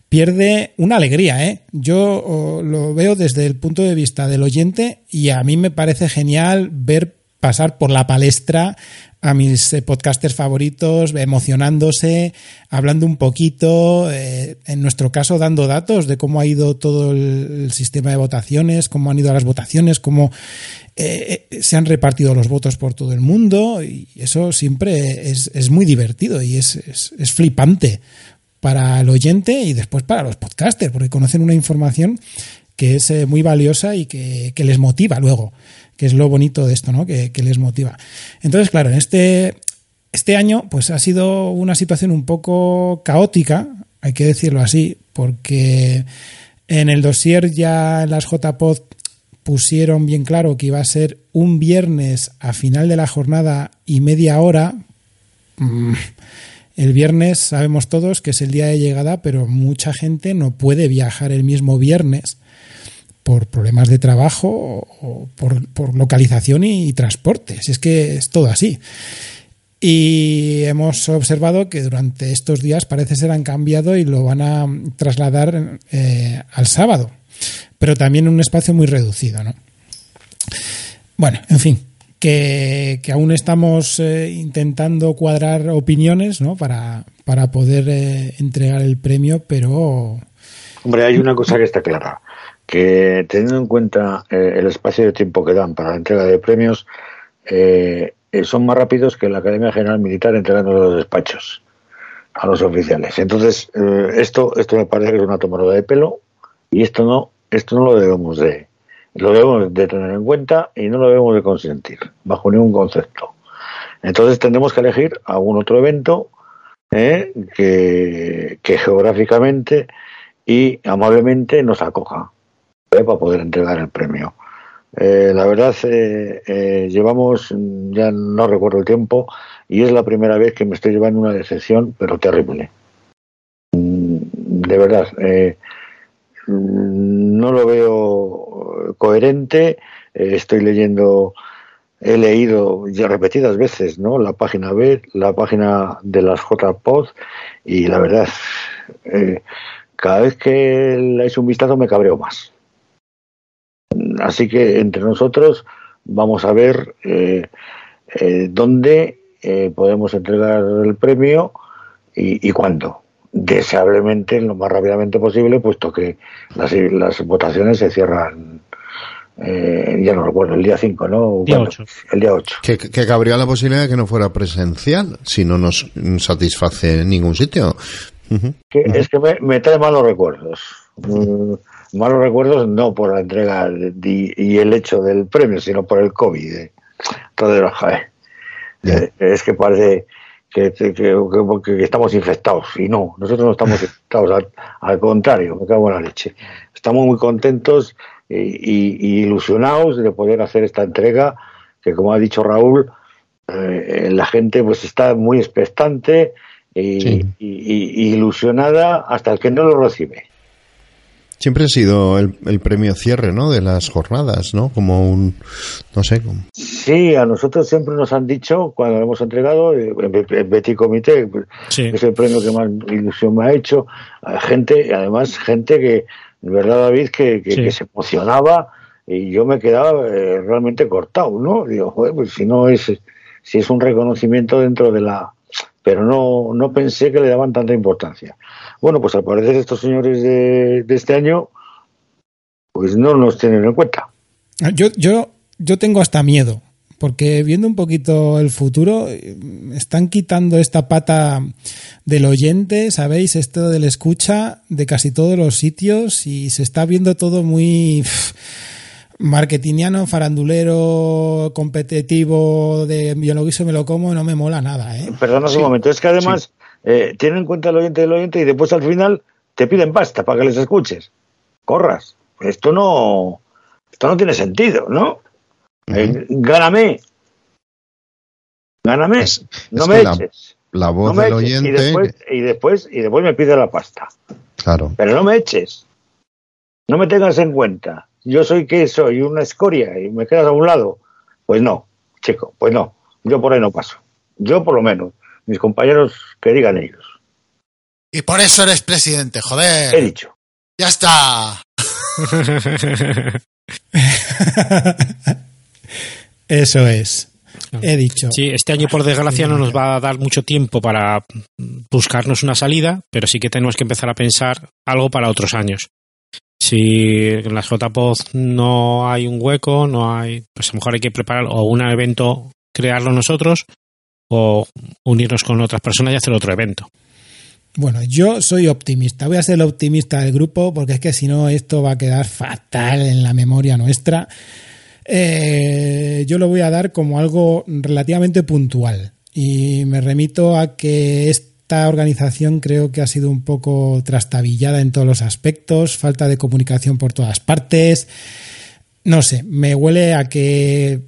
Speaker 2: pierde una alegría, ¿eh? Yo lo veo desde el punto de vista del oyente y a mí me parece genial ver pasar por la palestra a mis eh, podcasters favoritos, emocionándose, hablando un poquito, eh, en nuestro caso dando datos de cómo ha ido todo el, sistema de votaciones, cómo han ido las votaciones, cómo eh, eh, se han repartido los votos por todo el mundo y eso siempre es, es muy divertido y es, es, es flipante para el oyente y después para los podcasters, porque conocen una información que es muy valiosa y que, que les motiva luego, que es lo bonito de esto, ¿no? Que, les motiva. Entonces, claro, en este, este año, pues ha sido una situación un poco caótica, hay que decirlo así, porque en el dossier ya las JPod pusieron bien claro que iba a ser un viernes a final de la jornada y media hora. Mm, El viernes sabemos todos que es el día de llegada, pero mucha gente no puede viajar el mismo viernes por problemas de trabajo o, por, por, localización y, y, transporte. Es que es todo así. Y hemos observado que durante estos días parece ser han cambiado y lo van a trasladar eh, al sábado, pero también en un espacio muy reducido. ¿no? Bueno, en fin, que, que aún estamos eh, intentando cuadrar opiniones ¿no? para, para poder eh, entregar el premio, pero...
Speaker 28: Hombre, hay una cosa que está clara, que teniendo en cuenta eh, el espacio de tiempo que dan para la entrega de premios, eh, son más rápidos que la Academia General Militar entregando los despachos a los oficiales. Entonces, eh, esto, esto me parece que es una tomadura de pelo y esto no, esto no lo debemos de, lo debemos de tener en cuenta y no lo debemos de consentir bajo ningún concepto. Entonces tendremos que elegir algún otro evento eh, que, que, geográficamente y amablemente nos acoja eh, para poder entregar el premio. Eh, la verdad, llevamos, ya no recuerdo el tiempo, y es la primera vez que me estoy llevando una decepción, pero terrible. Mm, De verdad, no lo veo coherente. Eh, estoy leyendo, he leído ya repetidas veces, ¿no? La página B, la página de las JPod y la verdad, eh, cada vez que le hecho un vistazo me cabreo más. Así que entre nosotros vamos a ver eh, dónde podemos entregar el premio y, y cuándo deseablemente lo más rápidamente posible, puesto que las, las votaciones se cierran, eh, ya no recuerdo, el día 5, ¿no?
Speaker 27: Día 8.
Speaker 28: El día 8.
Speaker 7: Que, que, cabría la posibilidad de que no fuera presencial, si no nos satisface en ningún sitio.
Speaker 28: Uh -huh. que, uh -huh. Es que me, me, trae malos recuerdos. Malos recuerdos no por la entrega y el hecho del premio, sino por el COVID. Eh. Entonces, joder, yeah. es que parece que, que, que, que, estamos infectados. Y no, nosotros no estamos infectados, al, al, contrario, me cago en la leche. Estamos muy contentos y, y ilusionados de poder hacer esta entrega que como ha dicho Raúl, eh, la gente pues está muy expectante y, y- y ilusionada hasta el que no lo recibe.
Speaker 7: Siempre ha sido el, el premio cierre, ¿no? De las jornadas, ¿no? Como un, no sé, como-
Speaker 28: Sí, a nosotros siempre nos han dicho, cuando lo hemos entregado, eh, en Betty Comité, pues, es el premio que más ilusión me ha hecho, a gente, además gente que, de verdad David, que, que,
Speaker 4: Sí.
Speaker 28: que se emocionaba y yo me quedaba eh, realmente cortado, ¿no? Digo, joder, pues si no es, si es un reconocimiento dentro de la... Pero no, no pensé que le daban tanta importancia. Bueno, pues al parecer estos señores de, de este año, pues no nos tienen en cuenta.
Speaker 2: Yo, yo, yo tengo hasta miedo, porque viendo un poquito el futuro, eh, están quitando esta pata del oyente, ¿sabéis? Esto del escucha de casi todos los sitios y se está viendo todo muy marketingiano, farandulero, competitivo, de yo lo guiso, me lo como, no me mola nada, ¿eh?
Speaker 28: Perdona un momento, es que además eh, tienen en cuenta el oyente del oyente y después al final te piden pasta para que les escuches. Corras. Esto no, esto no tiene sentido, ¿no? Eh, gáname. Gáname. no
Speaker 7: es
Speaker 28: me
Speaker 7: la-
Speaker 28: eches.
Speaker 7: la voz
Speaker 28: No me
Speaker 7: del
Speaker 28: eches.
Speaker 7: oyente-
Speaker 28: Y después, y después, y después me pide la pasta.
Speaker 7: claro.
Speaker 28: Pero no me eches. No me tengas en cuenta. Yo soy que soy una escoria y me quedas a un lado. Pues no, chico, pues no. Yo por ahí no paso. Yo por lo menos. Mis compañeros que digan ellos.
Speaker 6: Y por eso eres presidente, joder.
Speaker 28: He dicho.
Speaker 6: Ya está.
Speaker 2: Eso es. He dicho.
Speaker 4: Sí, este año por desgracia no nos va a dar mucho tiempo para buscarnos una salida, pero sí que tenemos que empezar a pensar algo para otros años. Si en las JPod no hay un hueco, no hay, pues a lo mejor hay que preparar o un evento, crearlo nosotros, o unirnos con otras personas y hacer otro evento.
Speaker 2: Bueno, yo soy optimista. Voy a ser el optimista del grupo porque es que si no esto va a quedar fatal en la memoria nuestra. Eh, yo lo voy a dar como algo relativamente puntual y me remito a que esta organización creo que ha sido un poco trastabillada en todos los aspectos, falta de comunicación por todas partes. No sé, me huele a que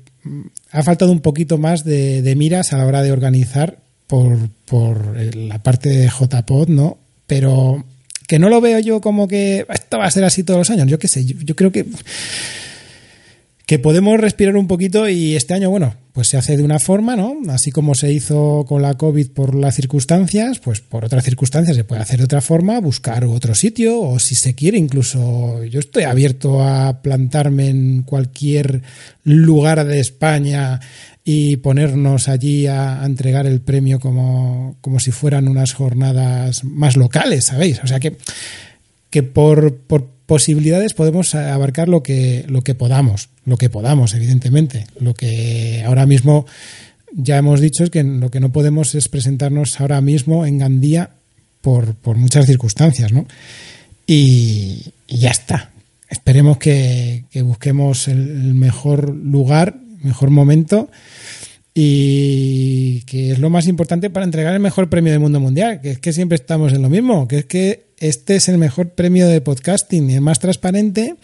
Speaker 2: ha faltado un poquito más de, miras a la hora de organizar por, por la parte de JPod, ¿no? Pero que no lo veo yo como que esto va a ser así todos los años. Yo qué sé, yo creo que que podemos respirar un poquito y este año, bueno, pues se hace de una forma, ¿no? Así como se hizo con la COVID por las circunstancias, pues por otras circunstancias se puede hacer de otra forma, buscar otro sitio o si se quiere incluso, yo estoy abierto a plantarme en cualquier lugar de España y ponernos allí a, entregar el premio como, como si fueran unas jornadas más locales, ¿sabéis? O sea que que por, por posibilidades podemos abarcar lo que, lo que podamos, lo que podamos, evidentemente. Lo que ahora mismo ya hemos dicho es que lo que no podemos es presentarnos ahora mismo en Gandía por, por muchas circunstancias, ¿no? Y, ya está. Esperemos que, que busquemos el, el mejor lugar, mejor momento y que es lo más importante para entregar el mejor premio del mundo mundial, que es que siempre estamos en lo mismo, que es que este es el mejor premio de podcasting, el más transparente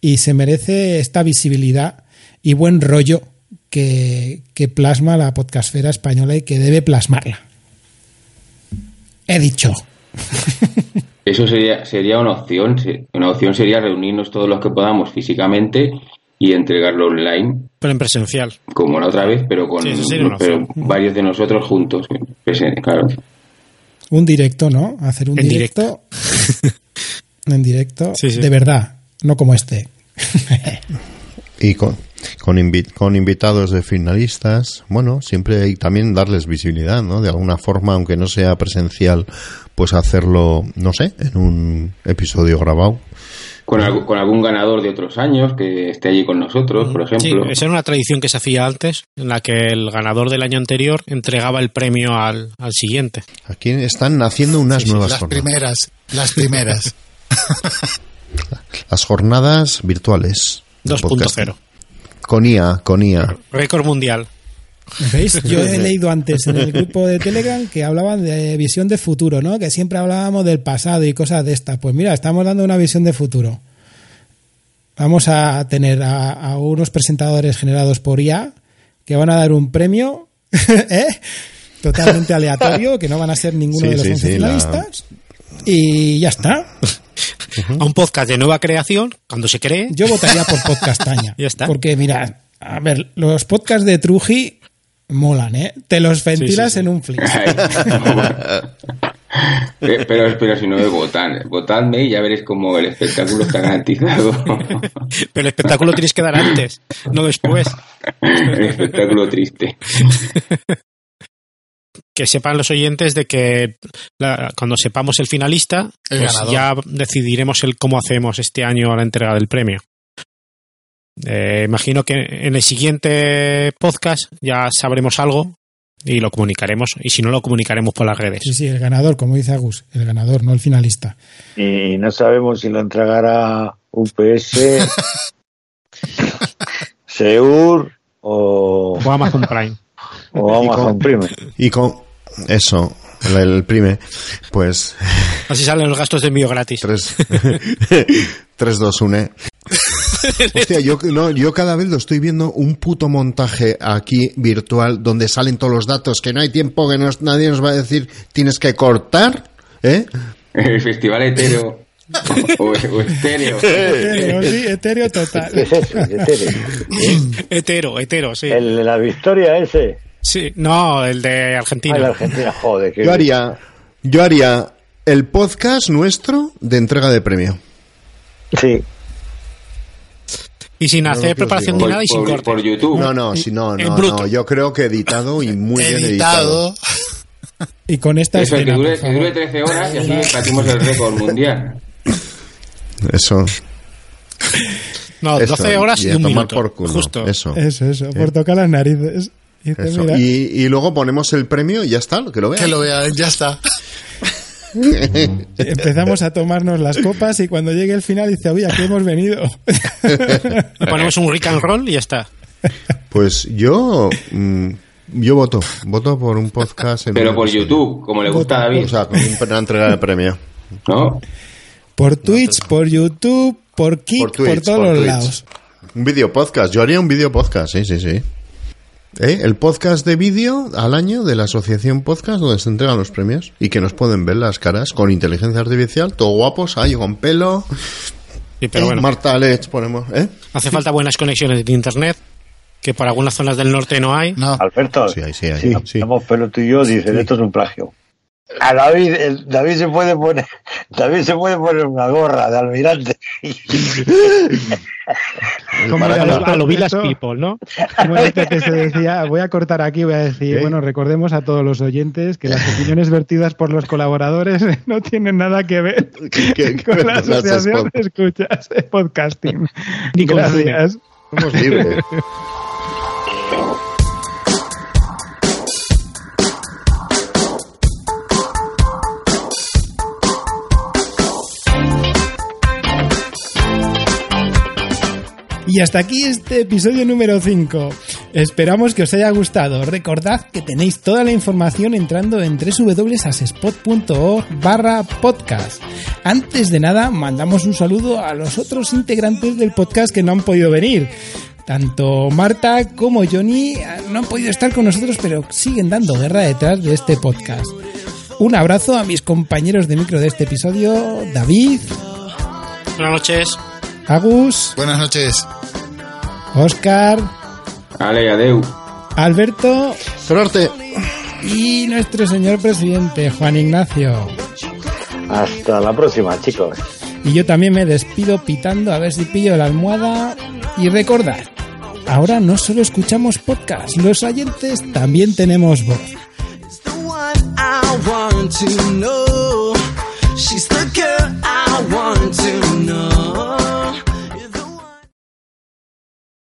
Speaker 2: y se merece esta visibilidad y buen rollo que, que plasma la podcastfera española y que debe plasmarla. He dicho.
Speaker 5: Eso sería, sería una opción. Una opción sería reunirnos todos los que podamos físicamente y entregarlo online,
Speaker 4: Pero en presencial.
Speaker 5: como la otra vez, pero con
Speaker 4: Sí,
Speaker 5: pero varios de nosotros juntos. Claro.
Speaker 2: Un directo, ¿no? Hacer un
Speaker 5: En
Speaker 2: directo. en directo.
Speaker 7: Sí, sí.
Speaker 2: De verdad, no como este.
Speaker 7: Y con, con, invi- con invitados de finalistas, bueno, siempre hay también darles visibilidad, ¿no? De alguna forma, aunque no sea presencial, pues hacerlo, no sé, en un episodio grabado.
Speaker 5: Con, con algún ganador de otros años que esté allí con nosotros, por
Speaker 4: Sí,
Speaker 5: ejemplo.
Speaker 4: esa era una tradición que se hacía antes, en la que el ganador del año anterior entregaba el premio al, al siguiente.
Speaker 7: Aquí están haciendo unas nuevas
Speaker 6: Las
Speaker 7: jornadas.
Speaker 6: primeras, las primeras.
Speaker 7: Las jornadas virtuales. de
Speaker 4: 2.0.
Speaker 7: podcasting. Con IA, con IA.
Speaker 4: Récord mundial.
Speaker 2: ¿Veis? Yo he leído antes en el grupo de Telegram que hablaban de visión de futuro, ¿no? Que siempre hablábamos del pasado y cosas de estas. Pues mira, estamos dando una visión de futuro. vamos a tener a, a unos presentadores generados por IA que van a dar un premio ¿eh? totalmente aleatorio, que no van a ser ninguno
Speaker 7: Sí,
Speaker 2: de los
Speaker 7: sí,
Speaker 2: 11
Speaker 7: sí, la-
Speaker 2: finalistas. Y ya está.
Speaker 4: A un podcast de nueva creación, cuando se cree.
Speaker 2: Yo votaría por Podcastaña.
Speaker 4: Ya está.
Speaker 2: Porque, mira, a ver, los podcasts de Truji molan, ¿eh? Te los ventilas
Speaker 5: sí.
Speaker 2: en un flip.
Speaker 5: Pero, pero si no me votan, votadme y ya veréis cómo el espectáculo está garantizado.
Speaker 4: Pero el espectáculo tienes que dar antes, no después.
Speaker 5: el espectáculo triste.
Speaker 4: Que sepan los oyentes de que la- cuando sepamos el finalista,
Speaker 6: El
Speaker 4: pues ya decidiremos el cómo hacemos este año la entrega del premio. Eh, imagino que en el siguiente podcast ya sabremos algo y lo comunicaremos. Y si no, lo comunicaremos por las redes.
Speaker 2: Sí, sí, el ganador, como dice Agus, el ganador, no el finalista.
Speaker 28: Y no sabemos si lo entregará UPS, Seur o,
Speaker 4: O Amazon Prime.
Speaker 28: O Amazon Prime.
Speaker 7: Y con eso, el, el prime, pues
Speaker 4: Así salen los gastos de envío gratis.
Speaker 7: 3, 3 2, 1. Hostia, yo, no, yo cada vez lo estoy viendo un puto montaje aquí virtual donde salen todos los datos, que no hay tiempo, que nos- nadie nos va a decir tienes que cortar, ¿eh?
Speaker 5: El festival hetero o, o estéreo.
Speaker 2: Etéreo, sí, etéreo total.
Speaker 28: ¿Qué es eso? Etéreo.
Speaker 4: hetero, sí.
Speaker 28: El de la victoria ese.
Speaker 4: Sí, no, el de
Speaker 28: Ah,
Speaker 4: Argentina.
Speaker 28: el de Argentina, joder. qué
Speaker 7: Yo haría, yo haría el podcast nuestro de entrega de premio.
Speaker 28: Sí.
Speaker 4: Y sin
Speaker 7: No,
Speaker 4: hacer
Speaker 7: no,
Speaker 4: preparación ni nada y sin
Speaker 5: por-
Speaker 4: corte.
Speaker 5: por YouTube.
Speaker 7: No, no, si no, no, no, yo creo que editado y muy bien editado.
Speaker 6: Editado.
Speaker 2: Y con esta
Speaker 5: Eso, que
Speaker 2: escena,
Speaker 5: dure,
Speaker 2: por
Speaker 5: que dure 13 horas y así batimos el récord mundial.
Speaker 7: Eso.
Speaker 4: No,
Speaker 7: eso,
Speaker 4: 12 horas y,
Speaker 7: a
Speaker 4: un minuto.
Speaker 7: por culo,
Speaker 4: Justo.
Speaker 7: Eso.
Speaker 2: Eso, eso, por tocar las narices. Y dice,
Speaker 7: eso.
Speaker 2: mira,
Speaker 7: Y, y luego ponemos el premio y ya está, que lo vean.
Speaker 6: Que lo vean, ya está.
Speaker 2: empezamos a tomarnos las copas y cuando llegue el final dice, oye, aquí hemos venido.
Speaker 4: Le ponemos un rick and roll y ya está.
Speaker 7: Pues yo, mm, yo voto, voto por un podcast. En
Speaker 5: Pero por
Speaker 7: episodio.
Speaker 5: YouTube, como le gusta a David.
Speaker 7: O sea, con una entrega de premio.
Speaker 5: ¿No?
Speaker 2: Por Twitch, por YouTube, por Kik, por,
Speaker 7: Twitch,
Speaker 2: todos
Speaker 7: por
Speaker 2: los
Speaker 7: Twitch.
Speaker 2: lados.
Speaker 7: Un video podcast. Yo haría un video podcast, sí, sí, sí. ¿Eh? El podcast de vídeo al año de la asociación podcast donde se entregan los premios y que nos pueden ver las caras con inteligencia artificial, todo guapos, ahí con pelo.
Speaker 4: Sí, pero bueno.
Speaker 7: Marta Alex ponemos, ¿eh?
Speaker 4: Hace falta buenas conexiones de internet, que por algunas zonas del norte no hay.
Speaker 6: No.
Speaker 28: Alberto,
Speaker 7: Sí, ahí sí, ahí,
Speaker 28: sí,
Speaker 7: sí.
Speaker 28: estamos pelo tú y yo, dicen, esto es un plagio. A David, el- David se puede poner, David se puede poner una gorra de almirante.
Speaker 2: Como
Speaker 4: A lo, a lo Village
Speaker 2: esto-
Speaker 4: People, ¿no?
Speaker 2: Como que te se decía, voy a cortar aquí, voy a decir,
Speaker 7: ¿Qué?
Speaker 2: bueno, recordemos a todos los oyentes que las opiniones vertidas por los colaboradores no tienen nada que ver con la asociación de escuchas de podcasting.
Speaker 4: Ni
Speaker 2: Gracias.
Speaker 7: Somos libres.
Speaker 2: Y hasta aquí este episodio número 5. Esperamos que os haya gustado. Recordad que tenéis toda la información entrando en www.asespot.org barra podcast. Antes de nada, mandamos un saludo a los otros integrantes del podcast que no han podido venir. Tanto Marta como Johnny eh, no han podido estar con nosotros, pero siguen dando guerra detrás de este podcast. Un abrazo a mis compañeros de micro de este episodio, David,
Speaker 4: Buenas noches.
Speaker 2: Agus,
Speaker 6: Buenas noches.
Speaker 2: Oscar,
Speaker 5: Ale, adeu.
Speaker 2: Alberto
Speaker 7: Suerte.
Speaker 2: y nuestro señor presidente, Juan Ignacio.
Speaker 28: Hasta la próxima, chicos.
Speaker 2: Y yo también me despido pitando a ver si pillo la almohada. Y recordad, ahora no solo escuchamos podcast, los oyentes también tenemos voz.
Speaker 29: I want to know. She's the girl